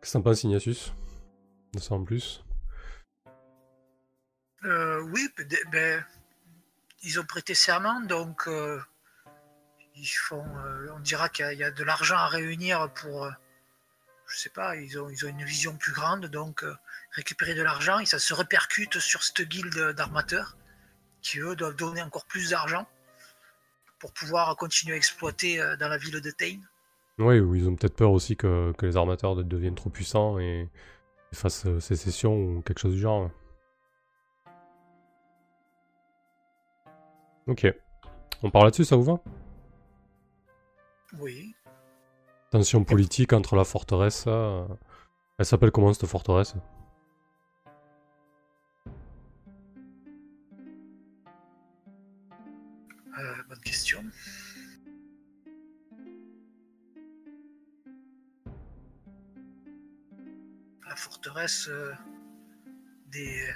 qu'est-ce que t'en penses Ignatius? De ça en plus? Euh, oui, ben, ben, ils ont prêté serment, donc euh, ils font, euh, on dira qu'il y a- il y, a de l'argent à réunir pour, euh, je sais pas, ils ont, ils ont une vision plus grande, donc euh, récupérer de l'argent et ça se répercute sur cette guilde d'armateurs qui eux doivent donner encore plus d'argent pour pouvoir continuer à exploiter euh, dans la ville de Tain. Oui, ou ils ont peut-être peur aussi que, que les armateurs de- deviennent trop puissants et, et fassent euh, sécession ou quelque chose du genre. Ok. On parle là-dessus, ça vous va? Oui, Tension politique entre la forteresse. euh, Elle s'appelle comment cette forteresse? Bonne question. La forteresse euh, des,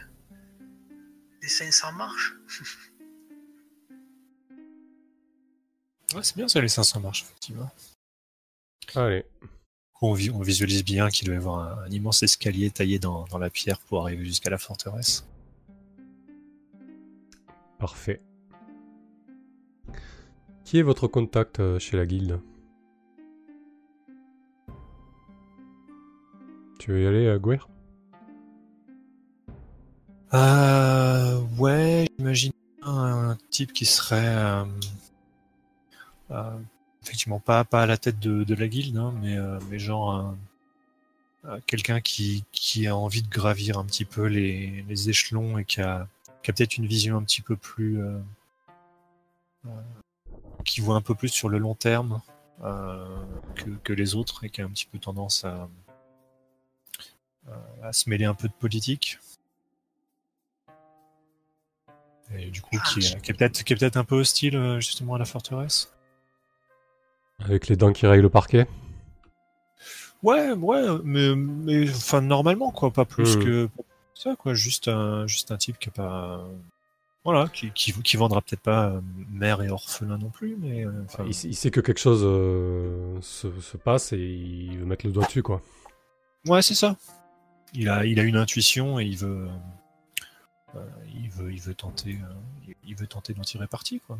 des 500 marches. Ouais, c'est bien ça, les 500 marches, effectivement. Allez. On, vi- on visualise bien qu'il doit y avoir un, un immense escalier taillé dans, dans la pierre pour arriver jusqu'à la forteresse. Parfait. Qui est votre contact euh, chez la guilde? Tu veux y aller, euh, Gouer Euh, ouais, j'imagine un type qui serait euh, effectivement pas, à la tête de, la guilde, hein, mais, mais genre un- quelqu'un qui, a envie de gravir un petit peu les, échelons et qui a, peut-être une vision un petit peu plus qui voit un peu plus sur le long terme euh, que, que les autres et qui a un petit peu tendance à, à se mêler un peu de politique. Et du coup, qui, est- qui est peut-être un peu hostile euh, justement à la forteresse. Avec les dents qui rayent le parquet Ouais, ouais, mais, mais enfin normalement quoi, pas plus Hmm. que ça quoi, juste un juste un type qui a pas voilà, qui qui, qui vendra peut-être pas euh, mère et orphelin non plus, mais euh, enfin, il, sait- il sait que quelque chose euh, se, se passe et il veut mettre le doigt dessus, quoi. ouais c'est ça. Il a il a une intuition et il veut euh, il veut il veut tenter euh, il- veut tenter d'en tirer parti quoi.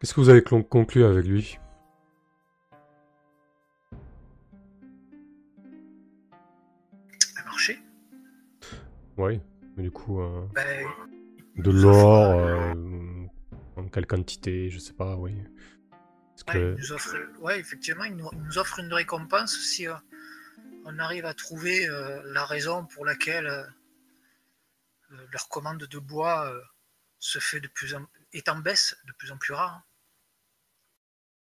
Qu'est-ce que vous avez conclu avec lui? Un marché? Oui, mais du coup, euh, Ben, de l'or, euh, en quelle quantité, je sais pas, oui. Ouais, que... il nous offre, ouais, effectivement, il nous, il nous offre une récompense si euh, on arrive à trouver la raison pour laquelle leur commande de bois se fait de plus en, est en baisse, de plus en plus rare.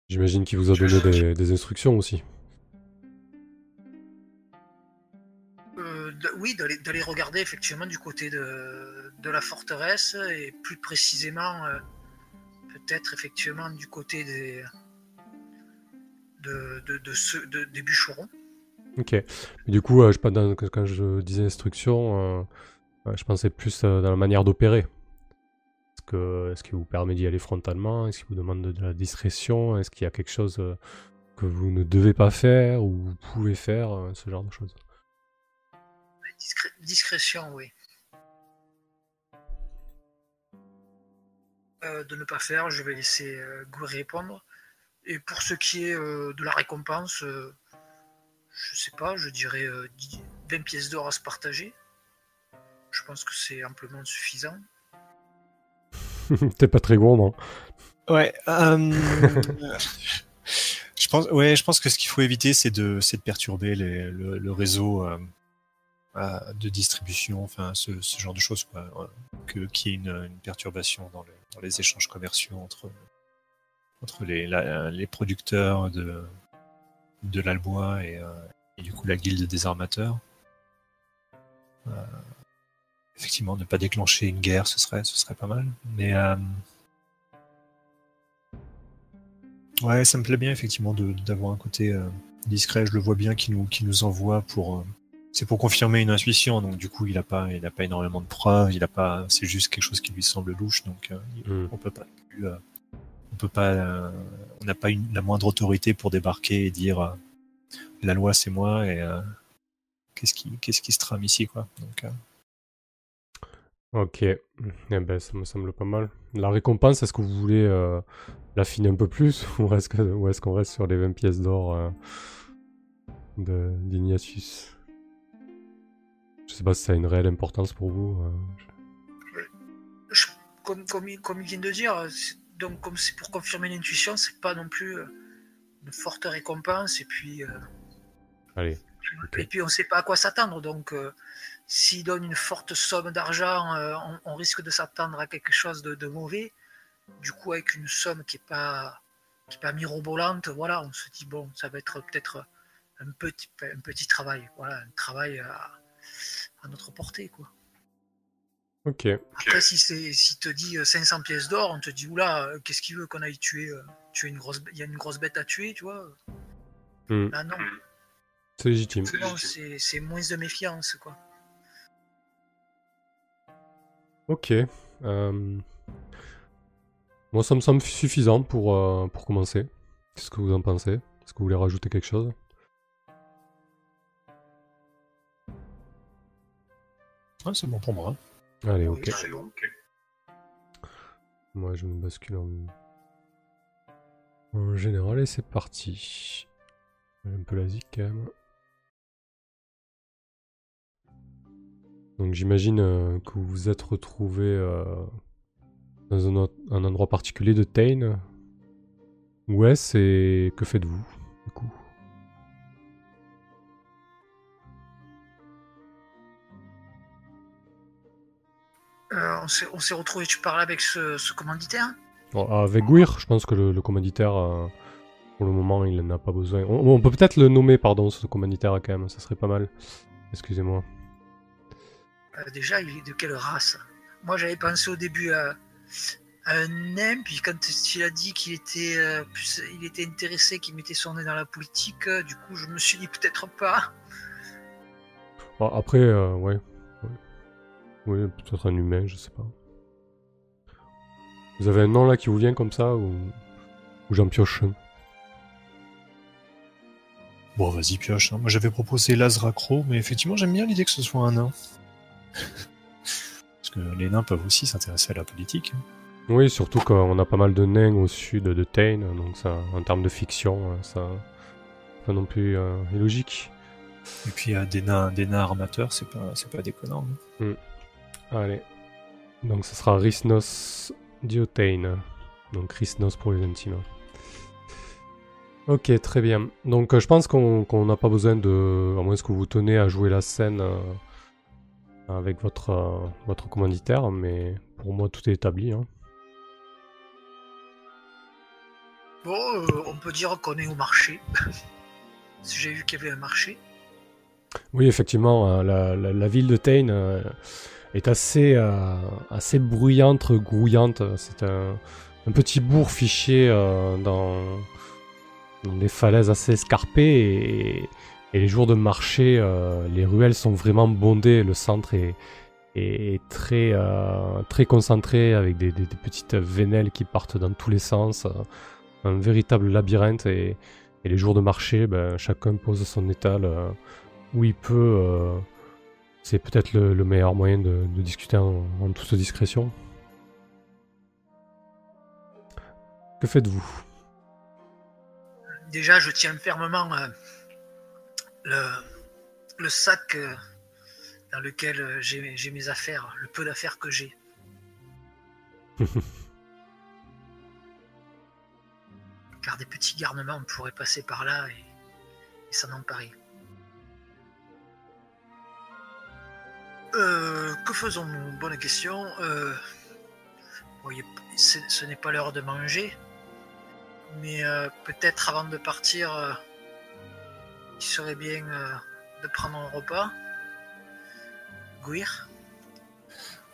J'imagine qu'il vous a donné des, des instructions aussi. De- oui, d'aller d'aller regarder effectivement du côté de, de la forteresse et plus précisément euh, peut-être effectivement du côté des de, de, de de- bûcherons. Ok. Du coup, euh, je, quand je disais instruction, euh, je pensais plus dans la manière d'opérer. Est-ce que, est-ce qu'il vous permet d'y aller frontalement? Est-ce qu'il vous demande de, de la discrétion? Est-ce qu'il y a quelque chose que vous ne devez pas faire ou vous pouvez faire Ce genre de choses? Discré- discrétion, oui. Euh, de ne pas faire, je vais laisser euh, Goury répondre. Et pour ce qui est euh, de la récompense, euh, je sais pas, je dirais euh, 10 20 pièces d'or à se partager. Je pense que c'est amplement suffisant. T'es pas très gourmand. Ouais. euh, Je pense, ouais, je pense que ce qu'il faut éviter, c'est de, c'est de perturber les- le, le réseau euh, euh, de distribution, enfin ce, ce genre de choses, quoi. euh, Que qu'il y ait une, une perturbation dans, dans les échanges commerciaux entre entre les, les producteurs de de l'Albois et, euh, et du coup la guilde des armateurs. Euh, effectivement, ne pas déclencher une guerre, ce serait, ce serait pas mal. Mais euh, ouais, ça me plaît bien effectivement d'avoir un côté euh, discret. Je le vois bien qui nous, qui nous envoie pour. C'est pour confirmer une intuition, donc du coup il a pas, il a pas énormément de preuves. Il a pas, c'est juste quelque chose qui lui semble louche, donc euh, Hmm. on peut pas, euh, on peut pas, euh, on n'a pas une- la moindre autorité pour débarquer et dire la loi c'est moi et qu'est-ce qui, qu'est-ce qui se trame ici quoi. Donc Ok, eh ben, ça me semble pas mal. La récompense, est-ce que vous voulez l'affiner un peu plus ou est-ce que- ou est-ce qu'on reste sur les 20 pièces d'or de d'Ignatius? Je sais pas si ça a une réelle importance pour vous. euh. Je- comme, comme, il, comme il vient de dire, donc comme c'est pour confirmer l'intuition, c'est pas non plus euh, une forte récompense. Et puis, euh, Allez, et puis on sait pas à quoi s'attendre. Donc, euh, s'il donne une forte somme d'argent, euh, on, on risque de s'attendre à quelque chose de, de mauvais. Du coup, avec une somme qui est pas qui est pas mirobolante, voilà, on se dit bon, ça va être peut-être un petit un petit travail, voilà, un travail à, à notre portée, quoi. ok. Après, si c'est si te dit euh, 500 pièces d'or, on te dit oula, euh, qu'est-ce qu'il veut qu'on aille tuer, euh, tuer une grosse, il y a une grosse bête à tuer, tu vois Là non, C'est légitime. non, c'est c'est moins de méfiance quoi. Ok. euh, Moi, ça me semble suffisant pour, euh, pour commencer. Qu'est-ce que vous en pensez? Est-ce que vous voulez rajouter quelque chose? Ouais, c'est bon pour moi. Allez, ok. c'est bon. Moi, je me bascule en... en général et c'est parti. Un peu la zik quand même. Donc j'imagine euh, que vous vous êtes retrouvé euh, dans un, autre- un endroit particulier de Tain. Où est-ce et que faites-vous du coup? Euh, on s'est retrouvé, tu parles avec ce, ce commanditaire Bon, Avec Guir, je pense que le, le commanditaire, euh, pour le moment, il n'a pas besoin. On, on peut peut-être le nommer, pardon, ce commanditaire quand même, ça serait pas mal. Excusez-moi. Euh, Déjà, il est de quelle race? Moi, j'avais pensé au début à, à un nain, puis quand il a dit qu'il était, plus- il était intéressé, qu'il mettait son nez dans la politique, du coup, je me suis dit peut-être pas. Après, ouais. Oui, peut-être un humain, je sais pas. Vous avez un nom là qui vous vient comme ça ou, ou j'en pioche un? Bon, vas-y, pioche. hein. Moi, j'avais proposé Lazracro, mais effectivement, j'aime bien l'idée que ce soit un nain. Parce que les nains peuvent aussi s'intéresser à la politique. hein. Oui, surtout qu'on a pas mal de nains au sud de Tain, donc ça, en termes de fiction, euh, ça, pas non plus euh, illogique. Et puis, euh, des nains, des nains armateurs, c'est pas, c'est pas déconnant. hein. Allez. Donc ce sera Rhysnos Diotain. Donc Rhysnos pour les intimes. Ok, très bien. Donc euh, je pense qu'on n'a pas besoin de... À moins que vous tenez à jouer la scène euh, avec votre, euh, votre commanditaire, mais pour moi tout est établi. hein. Bon, on peut dire qu'on est au marché. si j'ai vu qu'il y avait un marché. Oui, effectivement, la, la- la ville de Tain est assez, euh, assez bruyante, grouillante. C'est un, un petit bourg fiché euh, dans, dans des falaises assez escarpées et, les jours de marché, euh, les ruelles sont vraiment bondées. Le centre est, est très, très concentré avec des, petites vénelles qui partent dans tous les sens. un véritable labyrinthe et, les jours de marché, ben, chacun pose son étal. où il peut. C'est peut-être le, le meilleur moyen de, de discuter en, en toute discrétion. Que faites-vous? Déjà, je tiens fermement euh, le, le sac euh, dans lequel euh, j'ai j'ai mes affaires, le peu d'affaires que j'ai. car des petits garnements pourraient passer par là et, et s'en emparer. Euh, que faisons-nous? Bonne question. Euh, bon, ce n'est pas l'heure de manger, mais euh, peut-être avant de partir, euh, il serait bien de prendre un repas. Gouir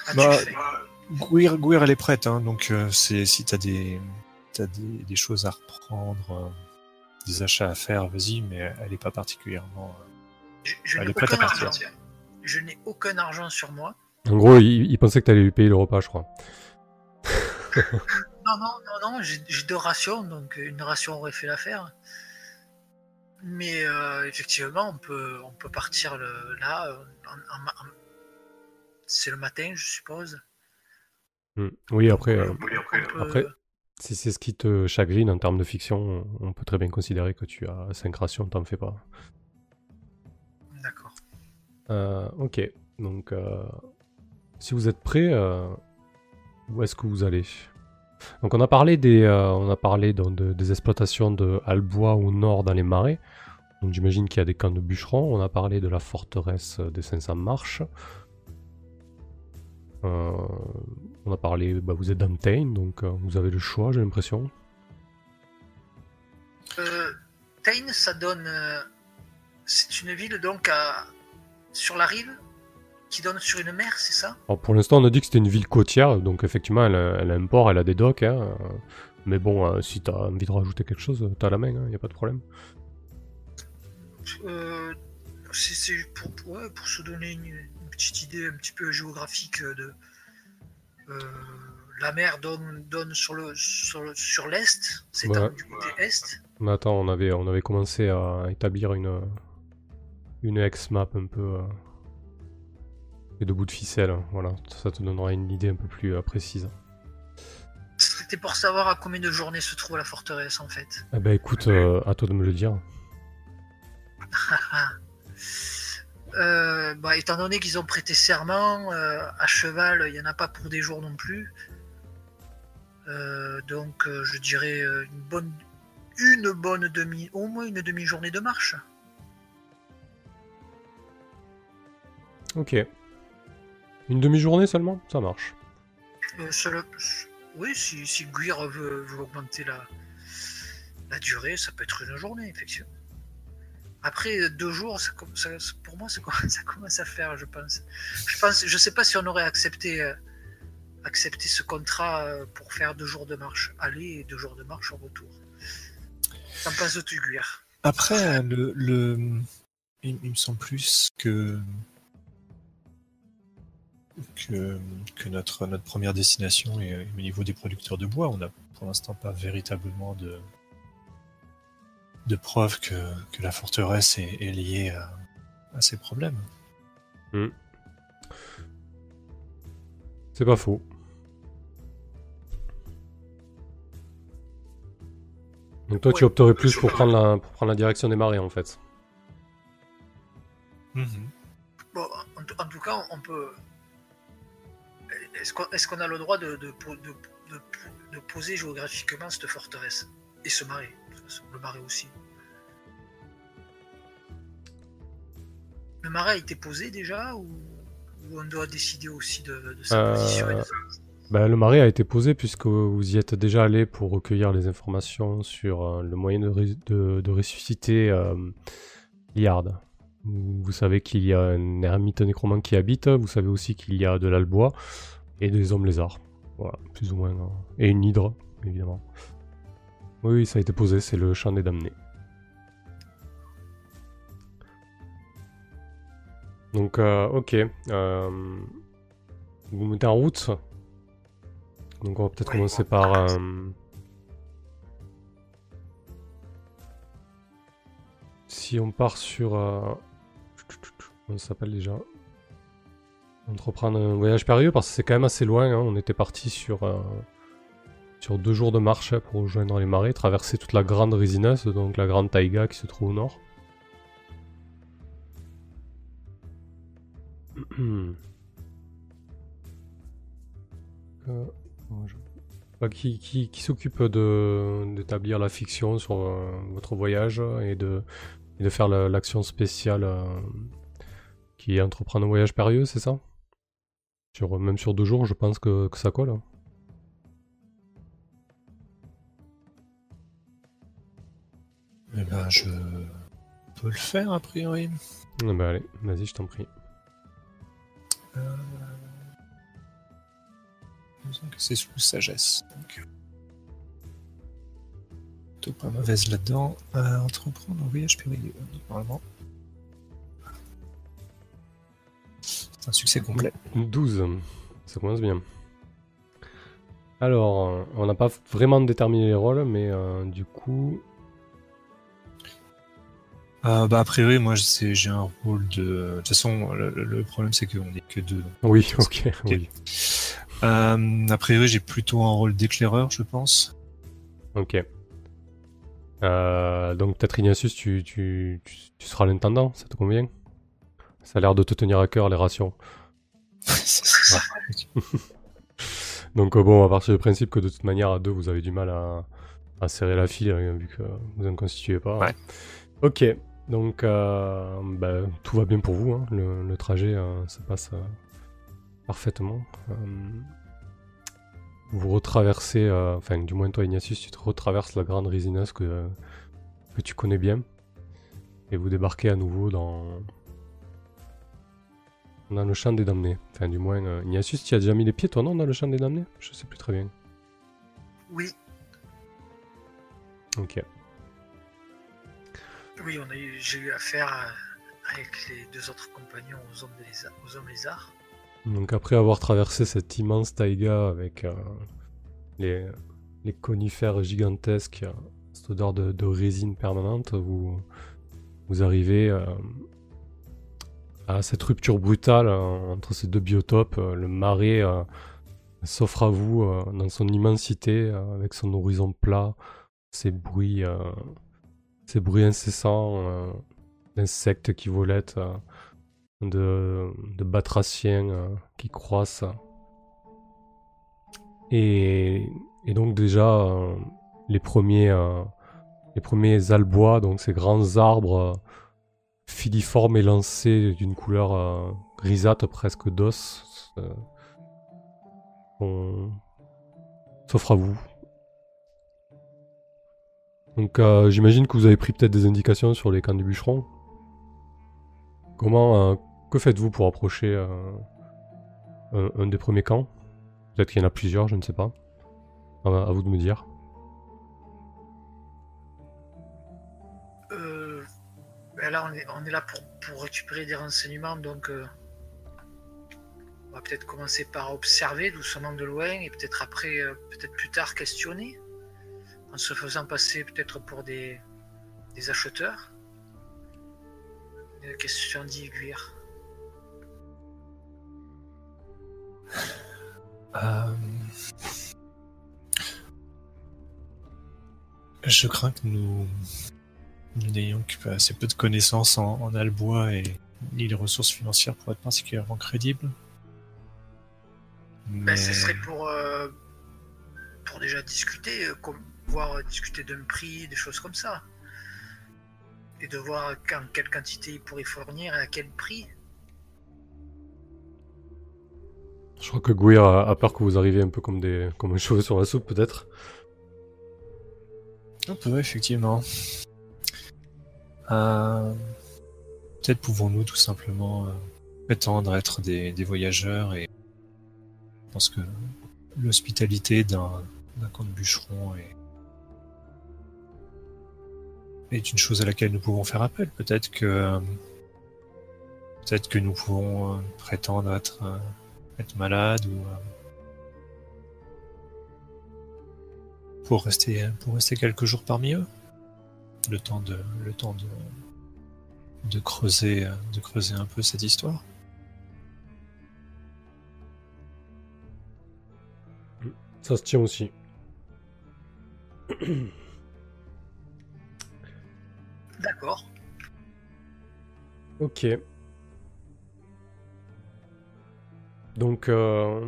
As-tu Bah, faim Gouir, Gouir, elle est prête, hein, donc c'est si t'as des, t'as des, des choses à reprendre, des achats à faire, vas-y, mais elle est pas particulièrement. Je, je Elle est prête à partir. argent. Je n'ai aucun argent sur moi. En gros, il, il pensait que t'allais lui payer le repas, je crois. Non, non, non, non, j'ai deux rations, donc une ration aurait fait l'affaire. Mais euh, effectivement, on peut, on peut partir le- là. euh, en- en ma- en- C'est le matin, je suppose. Hmm. Oui, après, euh, peut- après, si c'est ce qui te chagrine en termes de fiction, on peut très bien considérer que tu as 5 rations, t'en fais pas. Euh, ok, donc euh, si vous êtes prêts, euh, où est-ce que vous allez? Donc on a parlé des, on a parlé des exploitations de Albois au nord dans les marais. Donc j'imagine qu'il y a des camps de bûcherons. On a parlé de la forteresse des 500 marches. On a parlé, bah, vous êtes dans Tain, donc vous avez le choix, j'ai l'impression. Tain, ça donne. c'est une ville donc à, sur la rive qui donne sur une mer, c'est ça? Alors, pour l'instant, on a dit que c'était une ville côtière, donc effectivement, elle a, elle a un port, elle a des docks. hein, euh, mais bon, euh, si t'as envie de rajouter quelque chose, t'as la main, il n'y a pas de problème. Euh, c'est pour, ouais, pour se donner une, une petite idée un petit peu géographique de euh, la mer donne, donne sur le sur, le- sur l'est, c'est Ouais. du côté est? Mais attends, on avait, on avait commencé à établir une, une ex-map un peu. euh, et de bout de ficelle, hein, voilà. Ça te donnera une idée un peu plus euh, précise. C'était pour savoir à combien de journées se trouve la forteresse en fait. Eh ben écoute, euh, à toi de me le dire. Euh, bah, étant donné qu'ils ont prêté serment euh, à cheval, il n'y en a pas pour des jours non plus. Euh, donc je dirais une bonne une bonne demi au moins une demi journée de marche. Ok. Une demi-journée seulement? Ça marche. Euh, Oui, si, si Guir veut, veut augmenter la, la durée, ça peut être une journée, effectivement. Après euh, deux jours, ça, ça- ça- pour moi, ça, com- ça commence à faire, je pense. Je pense, je sais pas si on aurait accepté, euh, accepté ce contrat euh, pour faire deux jours de marche aller et deux jours de marche au retour. T'en penses de tu, Guir? Après, le, le... Il, il me semble plus que que, que notre, notre première destination est au niveau des producteurs de bois. On n'a pour l'instant pas véritablement de, de preuves que, que la forteresse est, est liée à, à ces problèmes. C'est pas faux. Donc toi, tu opterais plus pour prendre, la, pour prendre la direction des marées, en fait. Bon, en, tout- en tout cas, on peut. Est-ce qu'on a le droit de, de, po- de- de- de poser géographiquement cette forteresse Et ce marais Le marais aussi. Le marais a été posé déjà ou, ou on doit décider aussi de, sa Euh, position et Bah, le marais a été posé puisque vous y êtes déjà allé pour recueillir les informations sur euh, le moyen de, ressusciter euh, Liard. Vous, savez qu'il y a un ermite nécromant qui habite, vous savez aussi qu'il y a de l'albois et des hommes lézards. Voilà, plus ou moins. et une hydre, évidemment. Oui, ça a été posé, c'est le champ des damnés. Donc, euh, ok. euh, vous mettez en route. Donc on va peut-être commencer par... euh, Si on part sur... Comment ça s'appelle déjà? Entreprendre un voyage périlleux parce que c'est quand même assez loin. hein. On était parti sur, euh, sur deux jours de marche pour rejoindre les marais, traverser toute la grande résineuse, donc la grande taïga qui se trouve au nord. Euh, oh, Bah, qui qui, qui s'occupe d'établir la fiction sur euh, votre voyage et de, et de faire la- l'action spéciale qui est entreprendre un voyage périlleux, c'est ça? Sur, Même sur deux jours, je pense que, que ça colle. hein. Eh ben, je peux le faire, a priori. Ah bah allez, vas-y, je t'en prie. Euh... c'est sous sagesse. Donc... Plutôt pas mauvaise là-dedans. Euh, entreprendre un voyage périlleux, normalement. C'est un succès complet. 12, ça commence bien. Alors, on n'a pas vraiment déterminé les rôles, mais euh, du coup, Euh, bah, a priori, moi, j'ai un rôle de. De toute façon, le, problème, c'est qu'on est que deux. oui, ok, oui. Euh, a priori, j'ai plutôt un rôle d'éclaireur, je pense. Ok. Euh, donc peut-être Ignatius, tu, tu, tu, tu seras l'intendant, ça te convient? Ça a l'air de te tenir à cœur les rations. Donc euh, bon, à partir du principe que de toute manière à deux vous avez du mal à, à serrer la file hein, vu que vous en constituez pas. Ouais. Ok, donc euh, bah, tout va bien pour vous, hein. le, le trajet euh, se passe euh, parfaitement. Vous retraversez, enfin du moins toi Ignatius, tu te retraverses la grande résineuse que, que tu connais bien et vous débarquez à nouveau dans, dans le champ des damnés. Enfin du moins, euh, Ignatius, tu as déjà mis les pieds toi non dans le champ des damnés? Je sais plus très bien. Oui, Ok. oui, j'ai eu affaire à- avec les deux autres compagnons aux hommes, lézards, aux hommes lézards. Donc après avoir traversé cette immense taïga avec euh, les, les conifères gigantesques, euh, cette odeur de, de résine permanente, vous, vous arrivez euh, cette rupture brutale euh, entre ces deux biotopes. Euh, le marais euh, s'offre à vous dans son immensité, avec son horizon plat, ses bruits, ces bruits incessants d'insectes qui volettent. de, batraciens qui croissent. Et, donc déjà, les premiers, les premiers albois, donc ces grands arbres filiformes et lancés d'une couleur euh, grisâtre presque d'os, euh, on- s'offrent à vous. Donc euh, j'imagine que vous avez pris peut-être des indications sur les camps du bûcheron. Comment, euh, que faites-vous pour approcher un, un des premiers camps? Peut-être qu'il y en a plusieurs, je ne sais pas. À vous de me dire. Ben là, on est, là pour, récupérer des renseignements, donc euh, on va peut-être commencer par observer doucement de loin et peut-être après, euh, peut-être plus tard questionner, en se faisant passer peut-être pour des, acheteurs. Une question. Euh, Je crains que nous nous n'ayons que assez peu de connaissances en, en albois et ni les ressources financières pour être particulièrement crédibles. Ben, Mais ce serait pour, euh, pour déjà discuter, euh, comme- voir euh, discuter d'un prix, des choses comme ça. Et de voir quand, quelle quantité il pourrait fournir et à quel prix. Je crois que Gouir a, a peur que vous arriviez un peu comme des comme un cheveu sur la soupe, peut-être. un peu effectivement. Euh, Peut-être pouvons-nous tout simplement euh, prétendre être des, voyageurs et je pense que l'hospitalité d'un camp de bûcheron est, une chose à laquelle nous pouvons faire appel. Peut-être que peut-être que nous pouvons euh, prétendre être être malades ou pour rester pour rester quelques jours parmi eux. Le temps de le temps de de creuser de creuser un peu cette histoire. Ça se tient aussi. D'accord. Ok. Donc, euh,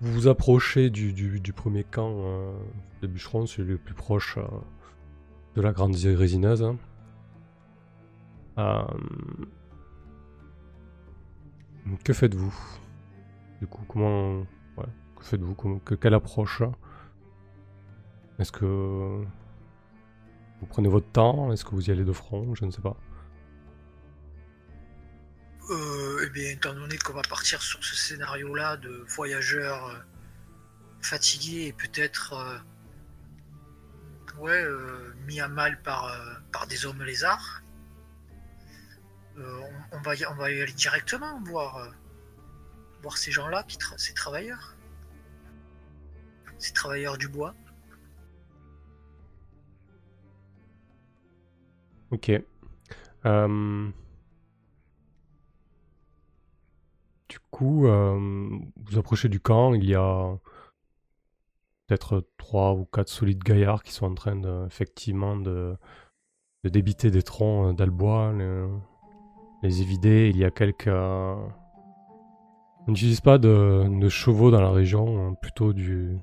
vous vous approchez du, du- du premier camp euh, de bûcherons, celui le plus proche euh, de la grande résineuse. hein. Euh, que faites-vous? Du coup, comment. que faites-vous? Quelle approche? Est-ce que. Vous prenez votre temps? Est-ce que vous y allez de front? Je ne sais pas. Euh, eh bien, étant donné qu'on va partir sur ce scénario-là de voyageurs euh, fatigués et peut-être ouais, euh, mis à mal par, euh, par des hommes lézards, euh, on, va y, on va y aller directement voir, voir ces gens-là, tra- ces travailleurs. Ces travailleurs du bois. Ok. Du coup, vous approchez du camp, il y a peut-être trois ou quatre solides gaillards qui sont en train de, effectivement de, débiter des troncs euh, d'albois, le- les évider. Il y a quelques... euh, On n'utilise pas de, chevaux dans la région, hein, plutôt du,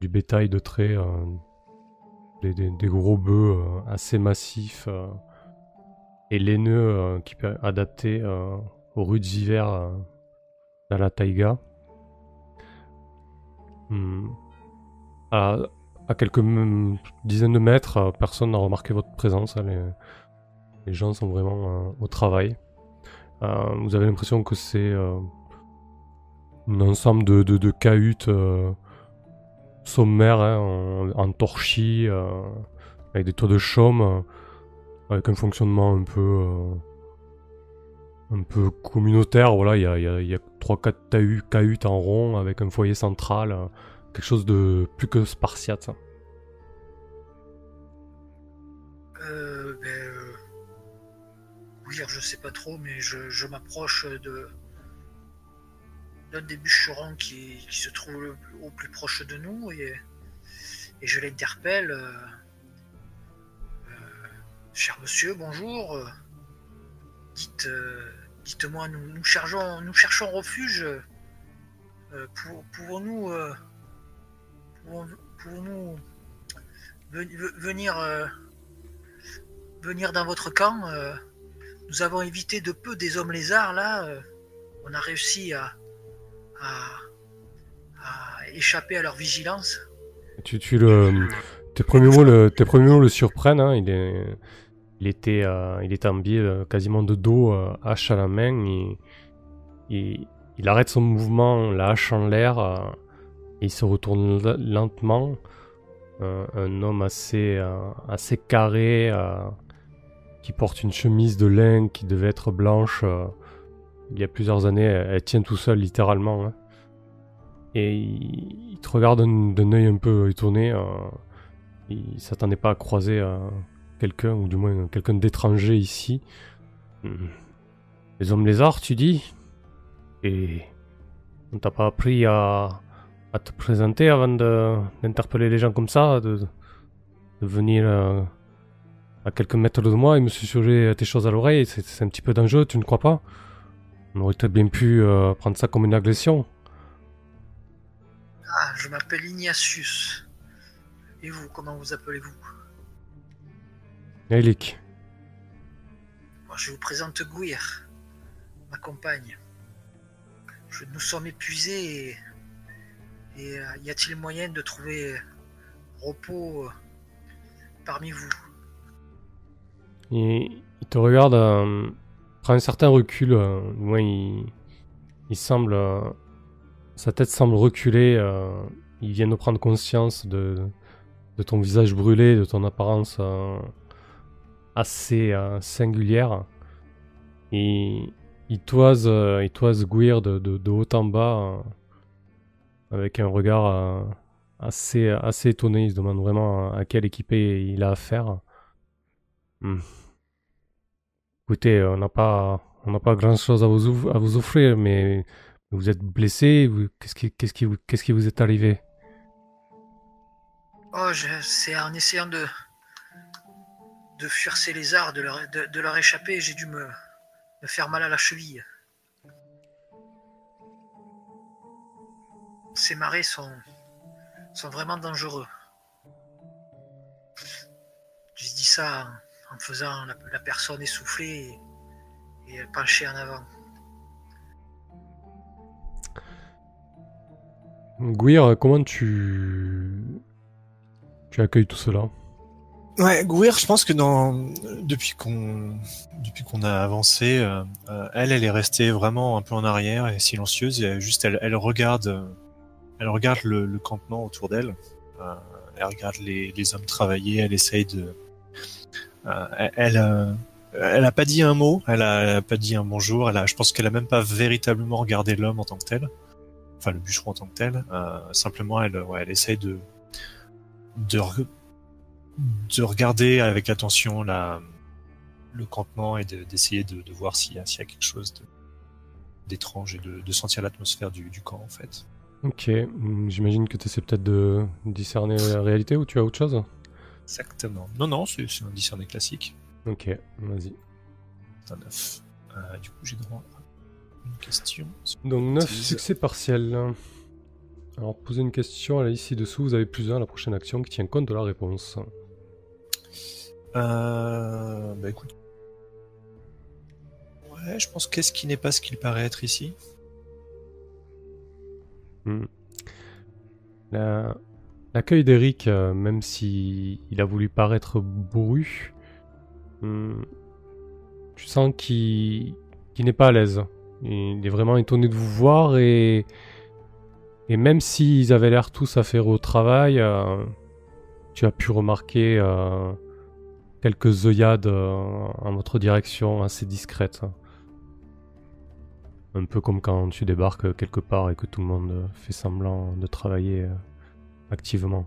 du bétail de trait, euh, des, gros bœufs assez massifs et laineux qui peut adapter aux rudes hivers euh, dans la taïga. Hmm. À, quelques dizaines de mètres, euh, personne n'a remarqué votre présence. Les, gens sont vraiment euh, au travail. Euh, vous avez l'impression que c'est un ensemble de, de, cahutes sommaires hein, en, torchis, avec des toits de chaume, avec un fonctionnement un peu, un peu communautaire. Voilà, il y a, y a, il y a 3-4 tahu- cahutes en rond avec un foyer central, quelque chose de plus que spartiate. Euh, ben, euh, oui, je sais pas trop, mais je, m'approche de d'un des bûcherons qui, se trouve au plus proche de nous et, je l'interpelle. euh, euh, cher monsieur, bonjour. Dites, dites-moi, nous, cherchons, refuge. pouvons-nous, ven- ve- venir euh, venir dans votre camp. euh, nous avons évité de peu des hommes lézards là. euh, on a réussi à, à, échapper à leur vigilance. Tes premiers mots le, surprennent. hein, Il, est, il était, il euh, quasiment de dos, hache à la main. Il, arrête son mouvement, la hache en l'air, il se retourne lentement. Euh, un homme assez, euh, assez carré, euh, qui porte une chemise de lin qui devait être blanche. il y a plusieurs années, elle, tient tout seul littéralement. hein. Et il, il te regarde d'un œil un peu étonné. il s'attendait pas à croiser quelqu'un, ou du moins quelqu'un d'étranger ici. Hmm. Les hommes lézards, tu dis? Et on t'a pas appris à, à te présenter avant de- d'interpeller les gens comme ça, de, de venir euh, à quelques mètres de moi et me susurrer tes choses à l'oreille C'est un petit peu dangereux, tu ne crois pas? On aurait peut-être bien pu euh, prendre ça comme une agression. Ah, je m'appelle Ignatius. Et vous, comment vous appelez-vous? Elik, Moi, Je vous présente Gouir, ma compagne. Je, nous sommes épuisés et, euh, y a-t-il moyen de trouver repos euh, parmi vous? Il, te regarde, euh, prend un certain recul. euh, il, il semble. euh, sa tête semble reculer. euh, il vient de prendre conscience de, de ton visage brûlé, de ton apparence euh, assez euh, singulière. Et il toise, euh, il toise Gouir de, haut en bas euh, avec un regard euh, assez, assez étonné. Il se demande vraiment à quel équipé il a affaire. Hmm. Écoutez, on n'a pas, pas grand chose à vous, à vous offrir, mais vous êtes blessé. Qu'est-ce qui, qui, qui vous est arrivé? Oh, c'est en essayant de de fuir ces lézards, de leur, de leur échapper, j'ai dû me, me faire mal à la cheville. Ces marais sont, sont vraiment dangereux. Je dis ça en faisant la, la personne essoufflée et, et penchée en avant. Gouir, comment tu... tu accueilles tout cela? Ouais, Gouir, je pense que dans depuis qu'on depuis qu'on a avancé, euh, euh, elle, elle est restée vraiment un peu en arrière et silencieuse. Et juste, elle, elle regarde, euh, elle regarde le, le campement autour d'elle. Euh, elle regarde les, les hommes travailler. Elle essaye de. euh, elle, elle, euh, elle a pas dit un mot. Elle a, elle a pas dit un bonjour. Elle a, je pense qu'elle a même pas véritablement regardé l'homme en tant que tel. Enfin, le bûcheron en tant que tel. Euh, simplement, elle, ouais, elle essaye de de de regarder avec attention la, le campement et de- d'essayer de, de voir s'il y, y a quelque chose d'étrange et de, de sentir l'atmosphère du, du camp en fait. Ok, hmm, j'imagine que tu essaies peut-être de discerner la réalité ou tu as autre chose Exactement. Non, non, c'est un discerné classique. Ok, vas-y. C'est un 9. Euh, du coup, j'ai droit à une question. Donc 9 Utilise- succès partiels. Alors posez une question à la liste ci-dessous, vous avez plus un à la prochaine action qui tient compte de la réponse. Euh, bah écoute. Ouais, je pense qu'est-ce qui n'est pas ce qu'il paraît être ici? Hmm. La- L'accueil d'Eric, euh, même si il a voulu paraître bourru, hmm, tu sens qu'il n'est pas à l'aise. Il est vraiment étonné de vous voir et, et même s'ils avaient l'air tous à faire au travail, euh, tu as pu remarquer euh, quelques œillades en votre direction assez discrètes. Un peu comme quand tu débarques quelque part et que tout le monde fait semblant de travailler euh, activement.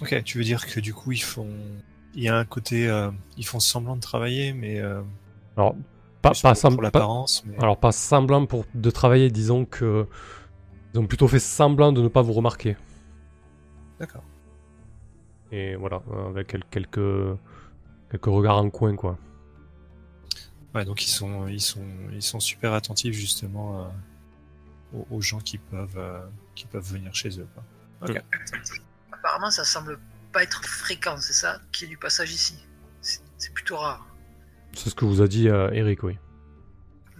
Ok, tu veux dire que du coup ils font, il y a un côté, euh, ils font semblant de travailler, mais euh, Alors, pas, plus pas, pour, sem- pour pas- l'apparence. Mais... alors, pas semblant pour de travailler, disons que ils ont plutôt fait semblant de ne pas vous remarquer. D'accord. Et voilà, avec quel- quelques, quelques regards en coin, quoi. Ouais, donc ils sont, ils sont, ils sont super attentifs justement euh, aux, aux gens qui peuvent, euh, qui peuvent venir chez eux. Quoi. Ok. Apparemment, ça semble pas être fréquent, c'est ça, qu'il y ait du passage ici. C'est c'est plutôt rare. C'est ce que vous a dit euh, Eric, oui.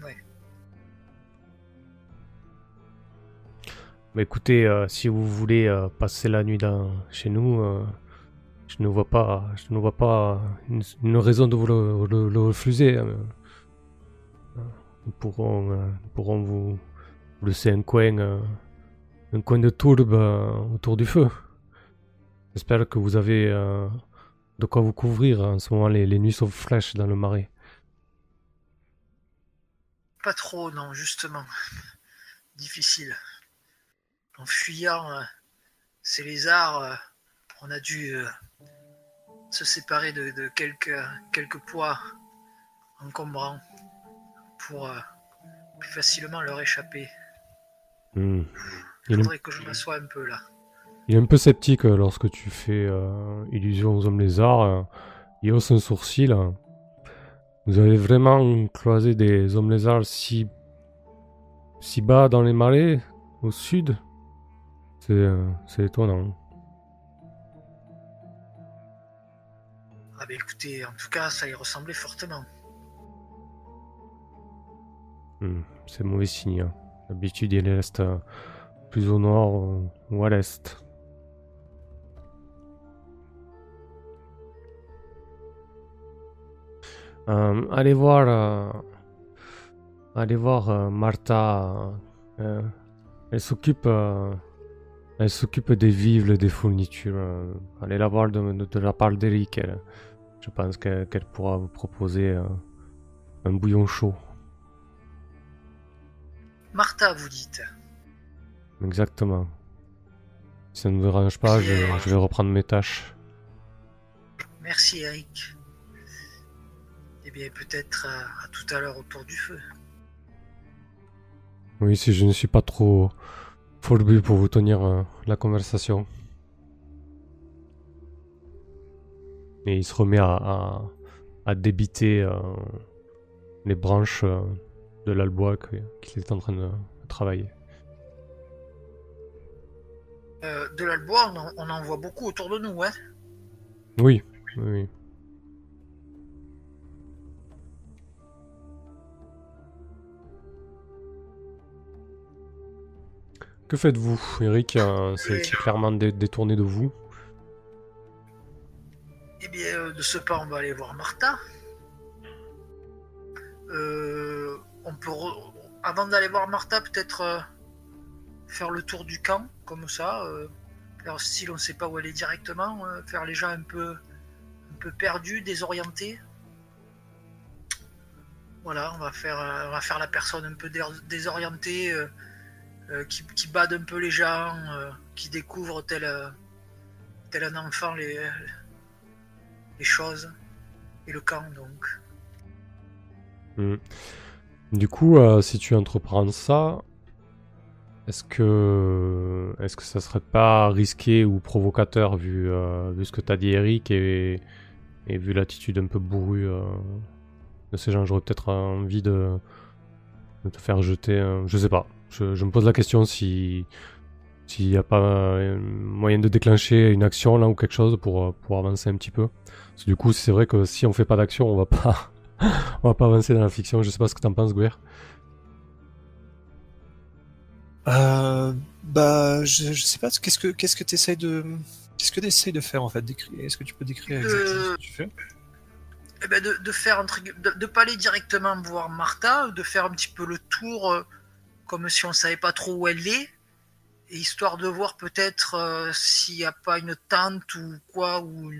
Ouais. Mais écoutez, euh, si vous voulez euh, passer la nuit dans, chez nous, euh, je ne vois pas, je ne vois pas une, raison de vous le, refuser. euh. Nous pourrons, euh, nous pourrons vous, laisser un coin, euh, un coin de tourbe euh, autour du feu. J'espère que vous avez de quoi vous couvrir. En ce moment, les, les nuits sont fraîches dans le marais. Pas trop, non, justement. Difficile. En fuyant euh, ces lézards, on a dû se séparer de, de quelques, quelques poids encombrants pour euh, plus facilement leur échapper. Hmm. Il faudrait que je m'assoie un peu là. Il est un peu sceptique euh, lorsque tu fais euh, illusion aux hommes lézards. il hausse un sourcil. Vous avez vraiment croisé des hommes lézards si, si bas dans les marais, au sud? C'est étonnant. Ah ben écoutez, en tout cas, ça y ressemblait fortement. Hmm, C'est mauvais signe. hein. D'habitude, il reste euh, plus au nord euh, ou à l'est. Euh, allez voir, euh, allez voir Martha. elle s'occupe, elle s'occupe des vivres, des fournitures. allez la voir de, de- de la part d'Eric. elle. Je pense qu'elle pourra vous proposer euh, un bouillon chaud. Martha, vous dites. Exactement. Si ça ne vous dérange pas, je, je vais reprendre mes tâches. Merci Eric. Eh bien, peut-être à, à tout à l'heure autour du feu. Oui, si je ne suis pas trop fourbu pour vous tenir euh, la conversation. Et il se remet à, à, à débiter euh, les branches euh, de l'albois qu'il est en train de travailler. Euh, de l'albois, on, en- on en voit beaucoup autour de nous, hein. Oui, oui. Que faites-vous, Eric? C'est c'est clairement dé- détourné de vous. Eh bien, euh, de ce pas, on va aller voir Martha. Euh, on peut, avant d'aller voir Martha, peut-être euh, faire le tour du camp, comme ça. Euh, faire on ne sait pas où est directement. faire les gens un peu, perdus, désorientés. Voilà, on va faire, la personne un peu dé- désorientée, qui, qui bade un peu les gens, qui découvre tel, tel un enfant les, les choses et le camp donc. Hmm. Du coup, euh, si tu entreprends ça, est-ce que est-ce que ça serait pas risqué ou provocateur vu, euh, ce que t'as dit Eric et, vu l'attitude un peu bourrue euh, de ces gens, j'aurais peut-être envie de, te faire jeter. Je sais pas. Je, me pose la question si s'il n'y a pas moyen de déclencher une action là ou quelque chose pour, pour avancer un petit peu. Parce que du coup, c'est vrai que si on fait pas d'action, on va pas on va pas avancer dans la fiction. Je sais pas ce que t'en penses, Guer. Euh, bah, je, je sais pas, qu'est-ce que qu'est-ce que t'essayes de qu'est-ce que t'essayes de faire en fait? Décrire Est-ce que tu peux décrire exactement ce que tu fais? Eh ben de, de faire entre de, de pas aller directement voir Martha, de faire un petit peu le tour euh, comme si on savait pas trop où elle est, et histoire de voir peut-être euh, s'il n'y a pas une tente ou quoi ou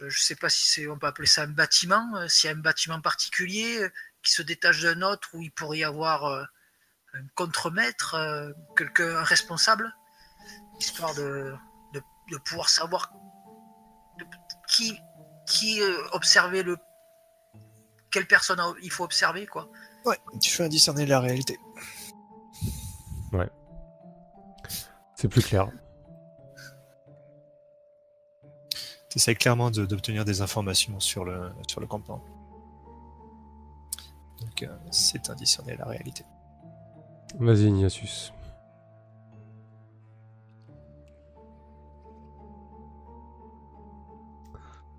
euh, je sais pas si c'est on peut appeler ça un bâtiment, euh, s'il y a un bâtiment particulier euh, qui se détache d'un autre où il pourrait y avoir euh, un contremaître, euh, quelqu'un un responsable, histoire de, de, de pouvoir savoir de- qui qui euh, observer le quelle personne a- il faut observer quoi. Ouais, tu fais un discerner la réalité. C'est plus clair. Tu essaies clairement de- d'obtenir des informations sur le, sur le campement. Donc, euh, c'est un discerner la réalité. Vas-y, Ignatius.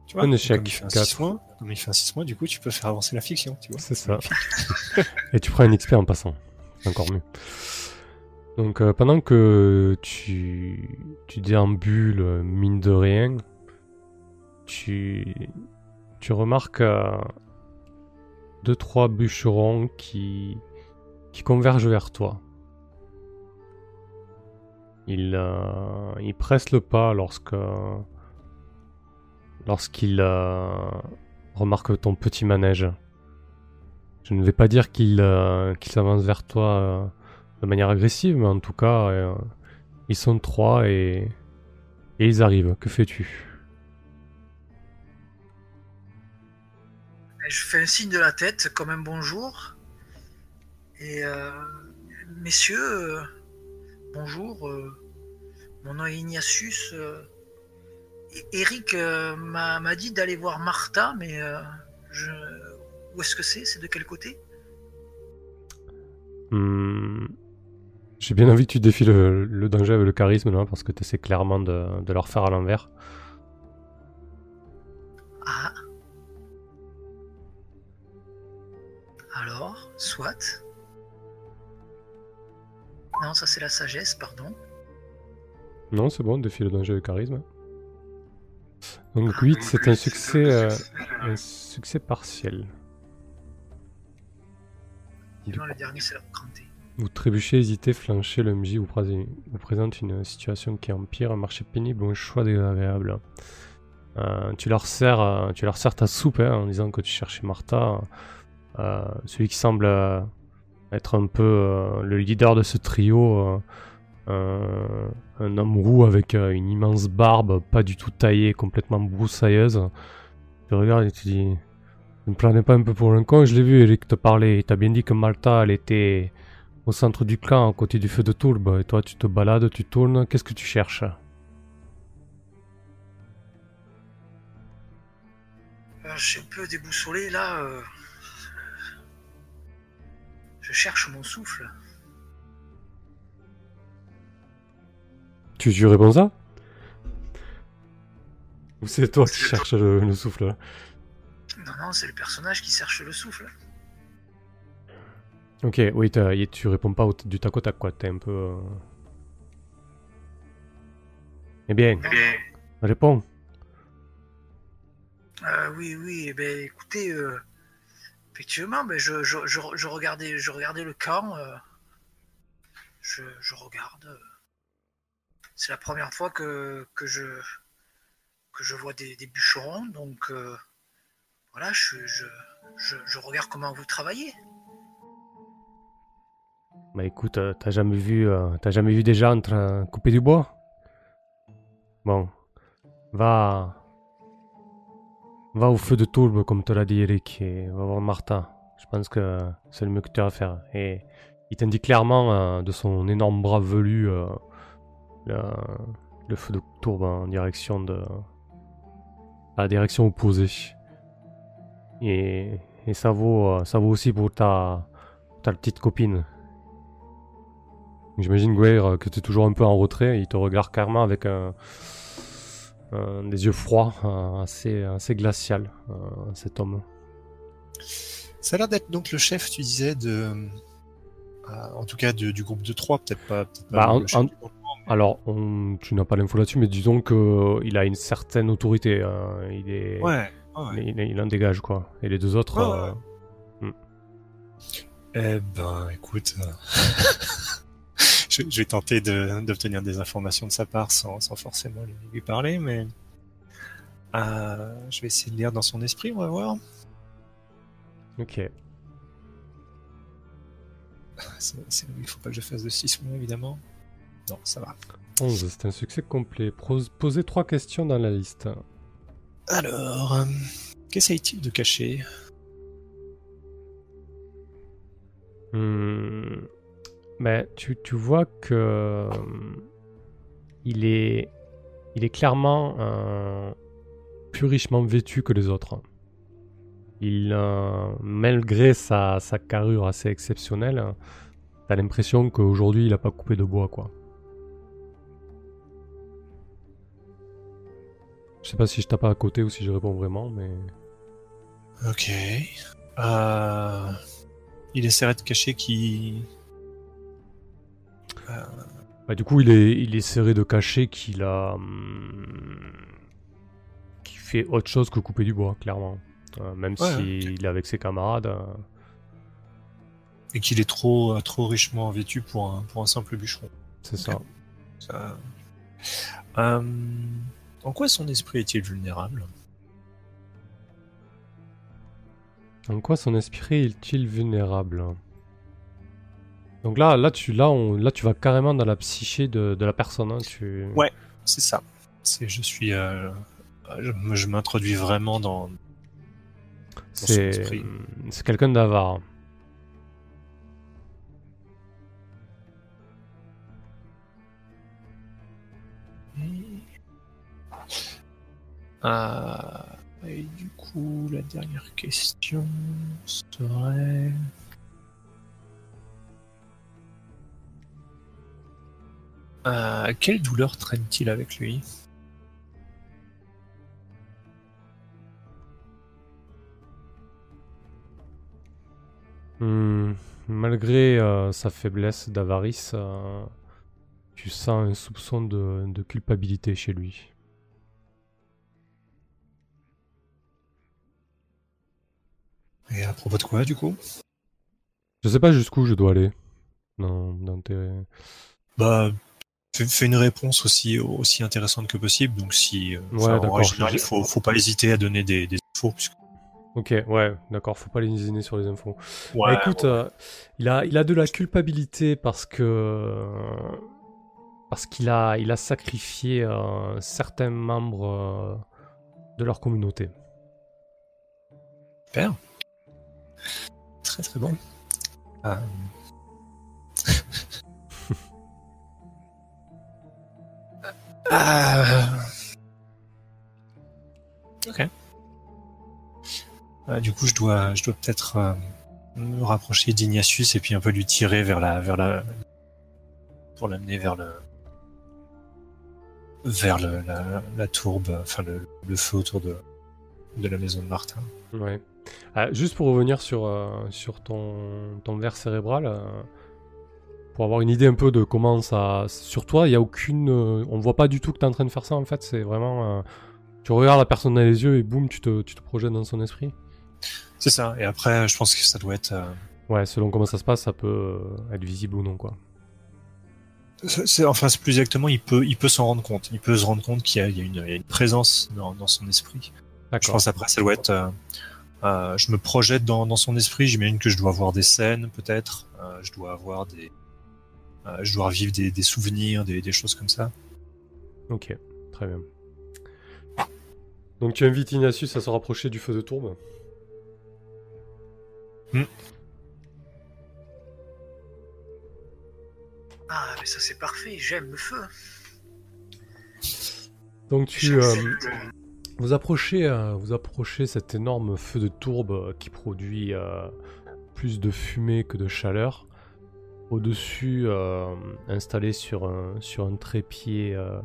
Tu vois, Un échec, Comme il fait un quatre. 6 mois, comme il fait un 6 mois, du coup, tu peux faire avancer la fiction, tu vois. C'est ça. Et tu prends un XP en passant. Encore mieux. Donc euh, pendant que tu, tu déambules, euh, mine de rien, tu, remarques euh, deux, trois bûcherons qui, convergent vers toi. Ils, euh, ils pressent le pas lorsque lorsqu'ils euh, remarquent ton petit manège. Je ne vais pas dire qu'ils s'avancent vers toi de manière agressive, mais en tout cas, ils sont trois et ils arrivent. Que fais-tu? Je fais un signe de la tête comme un bonjour. Et euh, messieurs, euh, bonjour. euh, mon nom est Ignatius. Eric m'a m'a dit d'aller voir Martha, mais je, où est-ce que c'est? C'est de quel côté? Hmm, J'ai bien envie que tu défies le, le danger avec le charisme, là, parce que tu essaies clairement de, de leur faire à l'envers. Ah. Alors, soit. Non, ça c'est la sagesse, pardon. Non, c'est bon, défie le danger le charisme. Donc 8, c'est un succès, euh, un succès partiel. Sinon, le dernier c'est la. Vous trébuchez, hésitez, flanchez, le MJ vous, pré- vous présente une situation qui empire, un marché pénible ou un choix désagréable. Euh, tu, leur sers, euh, tu leur sers ta soupe hein, en disant que tu cherchais Martha. Euh, celui qui semble euh, être un peu euh, le leader de ce trio, un, homme roux avec une immense barbe, pas du tout taillée, complètement broussailleuse. Tu regardes et tu dis Ne me planez pas un peu pour un con, je l'ai vu, Eric te parlait. Il t'a bien dit que Malta, elle était au centre du clan, à côté du feu de Toulbe. Et toi, tu te balades, tu tournes, qu'est-ce que tu cherches? Je suis un peu déboussolé là. Je cherche mon souffle. Tu, tu réponds ça? Ou c'est toi qui cherches le, le souffle là? Non, non, c'est le personnage qui cherche le souffle. Ok, oui, tu réponds pas au- du tac au tac quoi, t'es un peu... euh, Eh bien, Non, réponds. Euh, oui, oui, eh ben, écoutez, euh, effectivement, ben, je, je, je, regardais, je regardais le camp. euh, je, regarde. euh, c'est la première fois que, que, je, que je vois des, bûcherons, donc euh, voilà, je, regarde comment vous travaillez. Bah écoute, t'as jamais vu, t'as jamais vu des gens en train de couper du bois? Bon, va, va au feu de tourbe comme te l'a dit Eric et va voir Martha. Je pense que c'est le mieux que tu as à faire. Et il t'indique clairement euh, de son énorme bras velu euh, le, feu de tourbe en direction de, la direction opposée. Et, et ça vaut, euh, ça vaut aussi pour ta, ta petite copine. J'imagine, Gweir, euh, que tu es toujours un peu en retrait. Il te regarde carrément avec un- des yeux froids, un- assez, assez glacial, euh, cet homme. Ça a l'air d'être donc le chef, tu disais, de. euh, en tout cas, du groupe de trois, peut-être pas. Bah. Alors, on- tu n'as pas l'info là-dessus, mais disons qu'il a une certaine autorité. hein. Il, est, Ouais, ouais. il, il en dégage, quoi. Et les deux autres. Ouais, euh, Eh ben, écoute. je, je vais tenter de- d'obtenir des informations de sa part sans, sans forcément lui, parler, mais. euh, je vais essayer de lire dans son esprit, on va voir. Ok. C'est- c'est- il faut pas que je fasse de 6 mots, évidemment. Non, ça va. 11, c'est un succès complet. Pros- Posez trois questions dans la liste. Alors, euh, qu'essaye-t-il de cacher? Hmm. Ben, tu, tu vois que euh, il est, il est clairement plus richement vêtu que les autres. Il, euh, malgré sa, sa carrure assez exceptionnelle, t'as l'impression qu'aujourd'hui il a pas coupé de bois, quoi. Je sais pas si je tape à côté ou si je réponds vraiment, mais Ok. Euh, il essaierait de cacher qui. Bah, du coup, il, est, il essaierait de cacher qu'il a. hum, qu'il fait autre chose que couper du bois, clairement. Euh, même Ouais, s'il est avec ses camarades. euh, et qu'il est trop, euh, trop richement vêtu pour un, pour un simple bûcheron. c'est ça. Ça- Euh, en quoi son esprit est-il vulnérable? En quoi son esprit est-il vulnérable? Donc là, là, tu, là, on, là, tu vas carrément dans la psyché de, de la personne. hein, tu... Ouais. C'est ça. C'est, je suis, euh, je, m'introduis vraiment dans. son c'est quelqu'un d'avare. Euh, et du coup, la dernière question serait. Euh, quelle douleur traîne-t-il avec lui? Hmm, malgré euh, sa faiblesse d'avarice, euh, tu sens un soupçon de, de culpabilité chez lui. Et à propos de quoi, du coup? Je sais pas jusqu'où je dois aller. dans, dans tes... Bah, fais, fais une réponse aussi, aussi intéressante que possible. Donc, si. euh, Ouais, enfin, en j'ai- il faut, faut pas hésiter à donner des, des infos. puisque- Ok, ouais, d'accord, faut pas les lésiner sur les infos. Ouais, Bah, écoute, euh, il, a, il a de la culpabilité parce que. Parce qu'il a, il a sacrifié euh, certains membres euh, de leur communauté. Super. Très très bon. Euh. Ah. Ok. Euh, du coup, je dois, je dois peut-être euh, me rapprocher d'Ignatius et puis un peu lui tirer vers la, vers la, pour l'amener vers le, vers le, la, la tourbe, enfin le, le feu autour de, de la maison de Martin. Ouais. Ah, juste pour revenir sur, euh, sur ton, ton verre cérébral, euh, pour avoir une idée un peu de comment ça. Sur toi, il y a aucune. euh, on voit pas du tout que tu es en train de faire ça en fait. C'est vraiment. euh, tu regardes la personne dans les yeux et boum, tu te, tu te projettes dans son esprit. C'est ça. Et après, je pense que ça doit être. euh, Ouais, selon comment ça se passe, ça peut être visible ou non quoi. c'est- enfin, c'est plus exactement, il peut, il peut s'en rendre compte. Il peut se rendre compte qu'il y a, il y a une, il y a une présence dans, dans son esprit. Je pense après, ça doit être. euh, euh, je me projette dans, dans son esprit. J'imagine que je dois avoir des scènes, peut-être. Euh, je dois avoir des. Euh, je dois revivre des, des souvenirs, des, des choses comme ça. Ok, très bien. Donc tu invites Ignatius à se rapprocher du feu de tourbe. Ah, mais ça c'est parfait, j'aime le feu. Donc tu, euh, vous approchez, euh, vous approchez cet énorme feu de tourbe qui produit euh, plus de fumée que de chaleur. Au-dessus, euh, installé sur un, sur un trépied euh,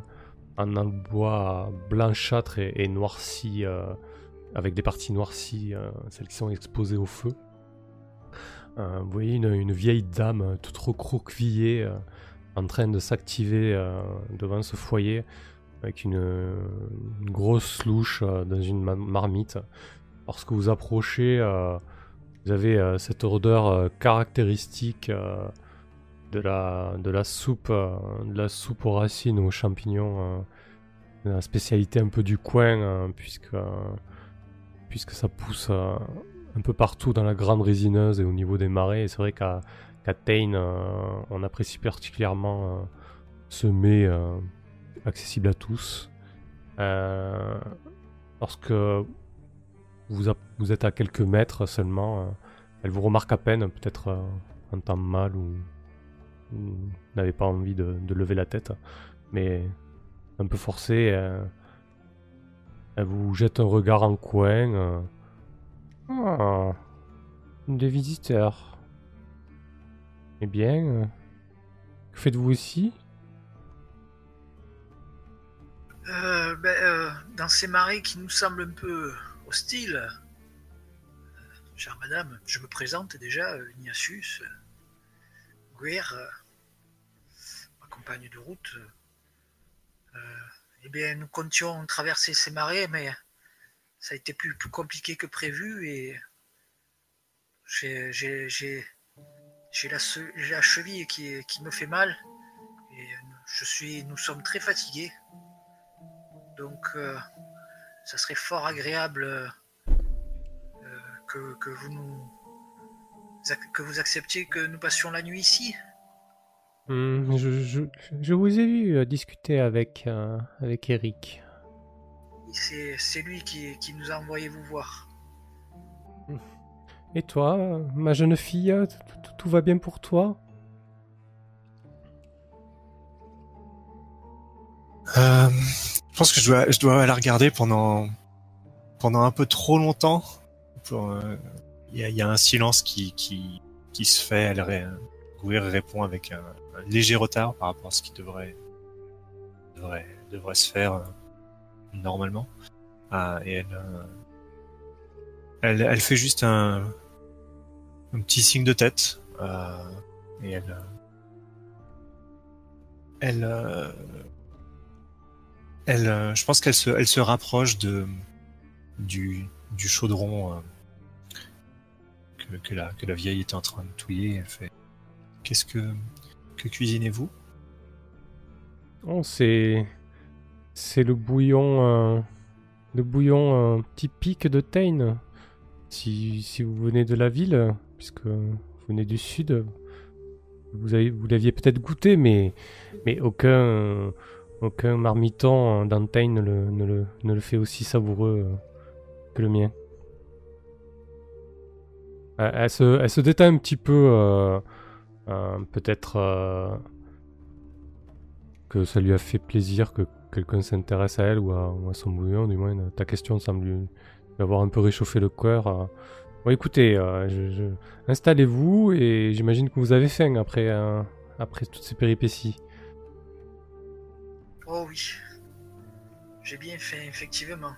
en bois blanchâtre et, noirci, euh, avec des parties noircies, celles qui sont exposées au feu. Vous voyez une, vieille dame toute recroquevillée en train de s'activer devant ce foyer avec une, grosse louche dans une ma- marmite. Lorsque vous approchez, vous avez cette odeur caractéristique de, la, de la soupe, euh, de la soupe aux racines aux champignons, euh, la spécialité un peu du coin, euh, puisque, ça pousse un peu partout dans la grande résineuse et au niveau des marais. Et c'est vrai qu'à Tain, on apprécie particulièrement ce mets accessible à tous. Lorsque vous, êtes à quelques mètres seulement, elle vous remarque à peine, peut-être en temps mal ou, n'avez pas envie de, lever la tête, mais un peu forcé, euh, elle vous jette un regard en coin. euh, Ah, des visiteurs. Eh bien, euh, que faites-vous ici? Ben, dans ces marées qui nous semblent un peu hostiles, chère madame, je me présente déjà, Ignatius, Euh, ma compagne de route. euh, euh, eh bien, nous comptions traverser ces marées, mais ça a été plus, plus compliqué que prévu et j'ai la, cheville qui, me fait mal et je suis, nous sommes très fatigués. Donc, ça serait fort agréable que, vous nous que vous acceptiez que nous passions la nuit ici? Hmm, je, je- je vous ai vu euh, discuter avec, euh, avec Eric. C'est c'est lui qui, qui nous a envoyé vous voir. Et toi, ma jeune fille, euh, tout, tout- va bien pour toi? Euh, je pense que je dois, je dois la regarder pendant, pendant un peu trop longtemps. Pour, euh, y, a, il y a un silence qui, qui, se fait. Elle Gouir répond avec un, léger retard par rapport à ce qui devrait, devrait, devrait se faire euh, normalement. Ah, et elle, euh, elle, elle fait juste un, un petit signe de tête. euh, et elle, elle, elle, je pense qu'elle se, elle se rapproche de du, chaudron que, la vieille était en train de touiller. Elle fait Qu'est-ce que que cuisinez-vous? Oh, c'est. C'est le bouillon. euh, le bouillon euh, typique de Tain. Si, si vous venez de la ville, puisque vous venez du sud, vous, avez, vous l'aviez peut-être goûté, mais, mais aucun, aucun marmiton dans ne le, ne, le, ne le fait aussi savoureux euh, que le mien. Elle, elle se, elle se détend un petit peu, euh, euh, peut-être. euh, que ça lui a fait plaisir que quelqu'un s'intéresse à elle ou à, ou à son bouillon, du moins ta question semble lui, avoir un peu réchauffé le cœur. Bon, écoutez, euh, je- je- installez-vous et j'imagine que vous avez faim après, euh, après toutes ces péripéties. Oh oui. J'ai bien fait, effectivement.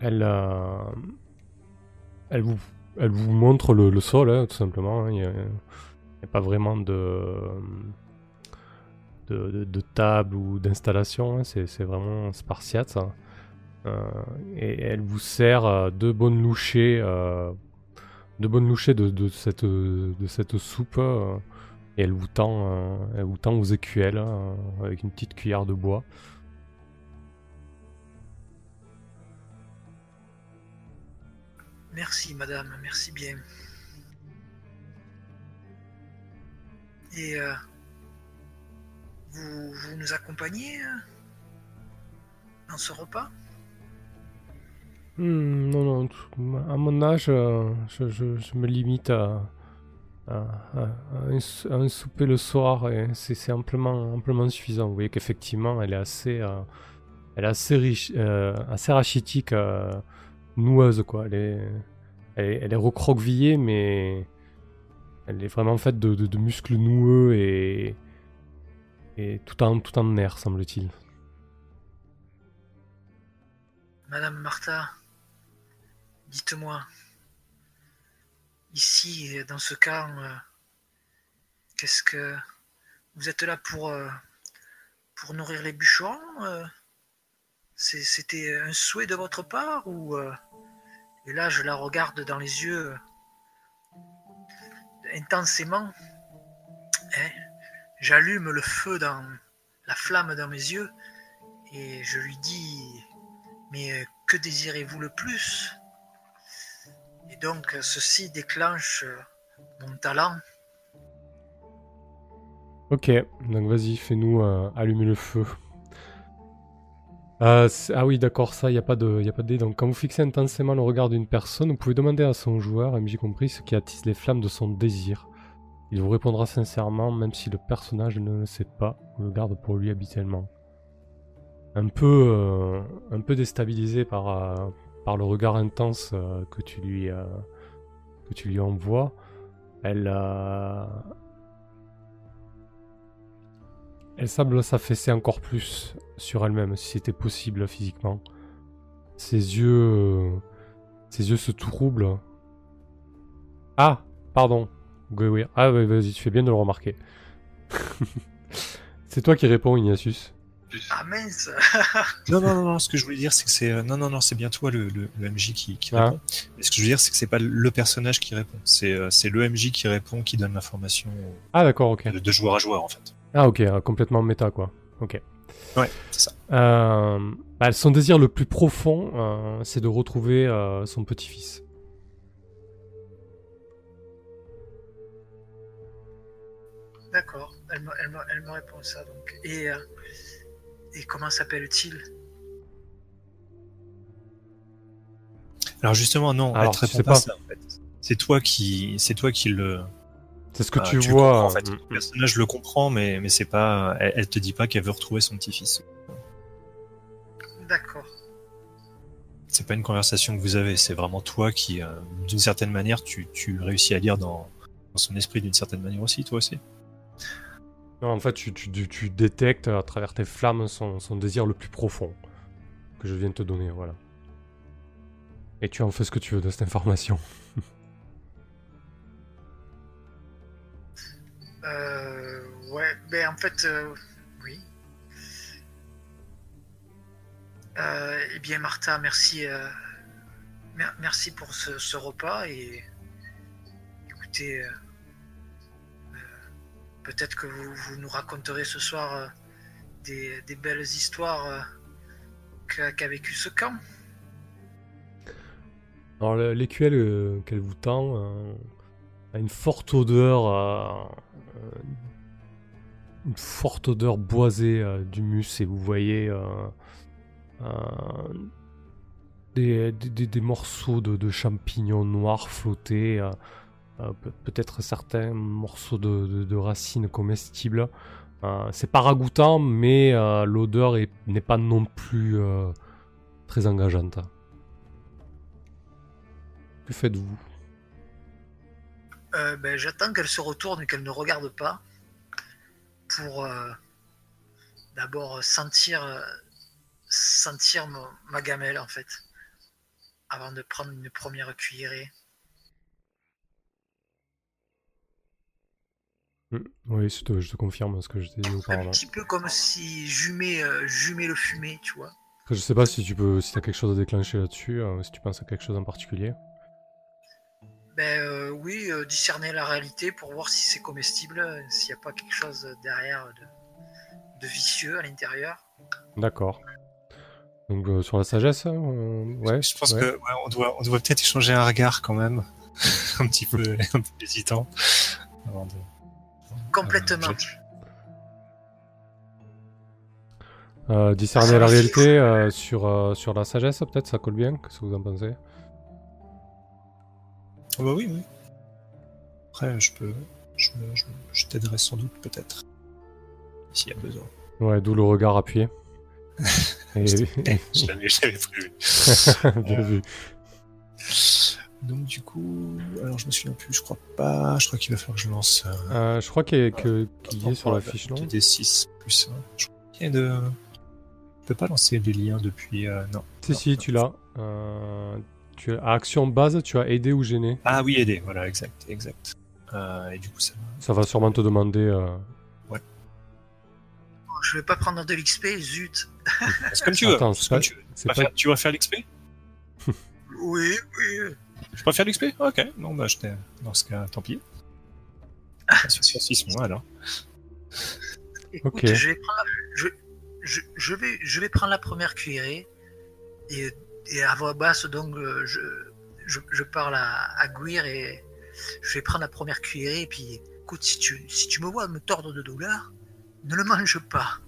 Elle, euh, elle, vous, elle vous montre le, sol, hein, tout simplement. hein. Il n'y a, pas vraiment de, de, de- de table ou d'installation. hein. C'est vraiment spartiate. Euh, et elle vous sert euh, deux bonnes louchées, euh, de, de cette, de cette soupe. et elle vous tend, elle vous tend vos écuelles avec une petite cuillère de bois. Merci, madame, merci bien. Et euh, vous, vous nous accompagnez euh, dans ce repas? Hmm, non, non, à mon âge, euh, je, je- me limite à, un, souper le soir et c'est amplement, amplement suffisant. Vous voyez qu'effectivement, elle est assez, elle assez riche, assez rachitique, noueuse, quoi. Elle est, elle est, recroquevillée, mais elle est vraiment faite de, de- muscles noueux et, et tout en, tout nerfs, semble-t-il. Madame Martha, dites-moi, ici, dans ce cas, euh, qu'est-ce que vous êtes là pour, euh, pour nourrir les bûcherons euh? C'était un souhait de votre part ou euh, Et là, je la regarde dans les yeux euh, intensément. Hein J'allume le feu dans la flamme dans mes yeux et je lui dis mais euh, que désirez-vous le plus? Et donc, ceci déclenche mon talent. Ok, donc vas-y, fais-nous allumer le feu. Euh, ah oui, d'accord, ça, il n'y a pas de, y a pas de. Donc, quand vous fixez intensément le regard d'une personne, vous pouvez demander à son joueur, MJ compris, ce qui attise les flammes de son désir. Il vous répondra sincèrement, même si le personnage ne le sait pas, ou le garde pour lui habituellement. Un peu, euh, un peu déstabilisé par, euh, par le regard intense que tu lui, que tu lui envoies, elle, Elle semble s'affaisser encore plus sur elle-même, si c'était possible physiquement. Ses yeux. euh, Ses yeux se troublent. Ah Pardon. Oui, oui. Ah, oui, vas-y, tu fais bien de le remarquer. c'est toi qui réponds, Ignatius. Ah mince Non, non, non, non, ce que je voulais dire, c'est que c'est. euh, Non, non, non, c'est bien toi, le, le, le MJ, qui, qui Ah. répond. Et ce que je veux dire, c'est que c'est pas le personnage qui répond. C'est euh, c'est le MJ qui répond, qui donne l'information Ah, d'accord, ok. de, de joueur à joueur, en fait. Ah, ok, euh, complètement méta, quoi. Ok. Ouais, c'est ça. Euh, bah, son désir le plus profond, euh, c'est de retrouver euh, son petit-fils. D'accord, elle me, elle, me, elle me répond ça donc. Et, euh, et comment s'appelle-t-il? Alors justement, non, Alors, elle te tu répond sais pas, pas. ça, en fait. C'est toi qui, c'est toi qui le. C'est ce que ah, tu vois. en fait. mm, Le personnage le comprend, mais mais c'est pas. Elle, elle te dit pas qu'elle veut retrouver son petit-fils. D'accord. C'est pas une conversation que vous avez. C'est vraiment toi qui, euh, d'une certaine manière, tu, tu réussis à lire dans, dans son esprit d'une certaine manière aussi, toi aussi. Non, en fait, tu, tu, tu- tu détectes à travers tes flammes son, son désir le plus profond que je viens de te donner, voilà. Et tu en fais ce que tu veux de cette information. Euh, ouais, ben en fait, euh, oui. Euh, eh bien, Martha, merci, euh, mer- merci pour ce, repas et écoutez, peut-être que vous, nous raconterez ce soir des, belles histoires qu'a vécu ce camp. Alors, le- l'écuelle qu'elle vous tend a une forte odeur, euh, euh, une forte odeur boisée euh, d'humus, et vous voyez des, morceaux de, champignons noirs flotter, euh, pe- peut-être certains morceaux de, racines comestibles. C'est pas ragoûtant, mais l'odeur est- n'est pas non plus très engageante. Que faites-vous? Euh, ben, J'attends qu'elle se retourne et qu'elle ne regarde pas pour euh, d'abord sentir, euh, sentir ma, ma gamelle en fait avant de prendre une première cuillerée. Hmm, Oui, je te, je te confirme ce que je t'ai dit Un auparavant. petit peu comme si j'humais euh, j'humais le fumet, tu vois. Je sais pas si tu peux, si as quelque chose à déclencher là-dessus, si tu penses à quelque chose en particulier. Ben euh, oui, euh, discerner la réalité pour voir si c'est comestible, euh, s'il n'y a pas quelque chose derrière de, de vicieux à l'intérieur. D'accord. Donc euh, sur la sagesse, euh, ouais. Je pense ouais. que ouais, on doit, on doit peut-être échanger un regard quand même, un petit peu, un peu hésitant. avant de- Complètement. Euh, Euh, discerner la réalité euh, sur, euh, sur la sagesse, peut-être, ça colle bien. Qu'est-ce que vous en pensez? Ah bah oui, oui. Après, je peux, je, je, je t'aiderai sans doute peut-être, s'il y a besoin. Ouais, d'où le regard appuyé. Et- je l'avais prévu. bien vu. Donc du coup, alors je me souviens plus, je crois pas, je crois qu'il va falloir que je lance euh, Euh, je crois qu'il y, a- que- qu'il est sur la fiche, non 2d6 plus 1. Je crois qu'il y a de... Je peux pas lancer des liens depuis... euh, non. Si, Non. si, tu l'as. Tu as, à action base, tu as aidé ou gêné. Ah oui, aider, voilà, exact, exact. Euh, et du coup, ça va. Ça va sûrement te demander. euh, Je vais pas prendre de l'XP, zut. C'est comme tu veux. Attends, comme tu veux. Tu vas pas... faire- Tu vas faire l'XP Oui, oui. Je peux faire l'XP Ok, non, bah je t'ai... Dans ce cas, tant pis. Ah, sur 6 mois alors. Écoute, Ok. je, vais prendre la, je, je, je vais, je vais prendre la première cuillerée et, et à voix basse, donc euh, je, parle à, à et je vais prendre la première cuillerée et puis écoute, si tu, si tu me vois me tordre de douleur, ne le mange pas.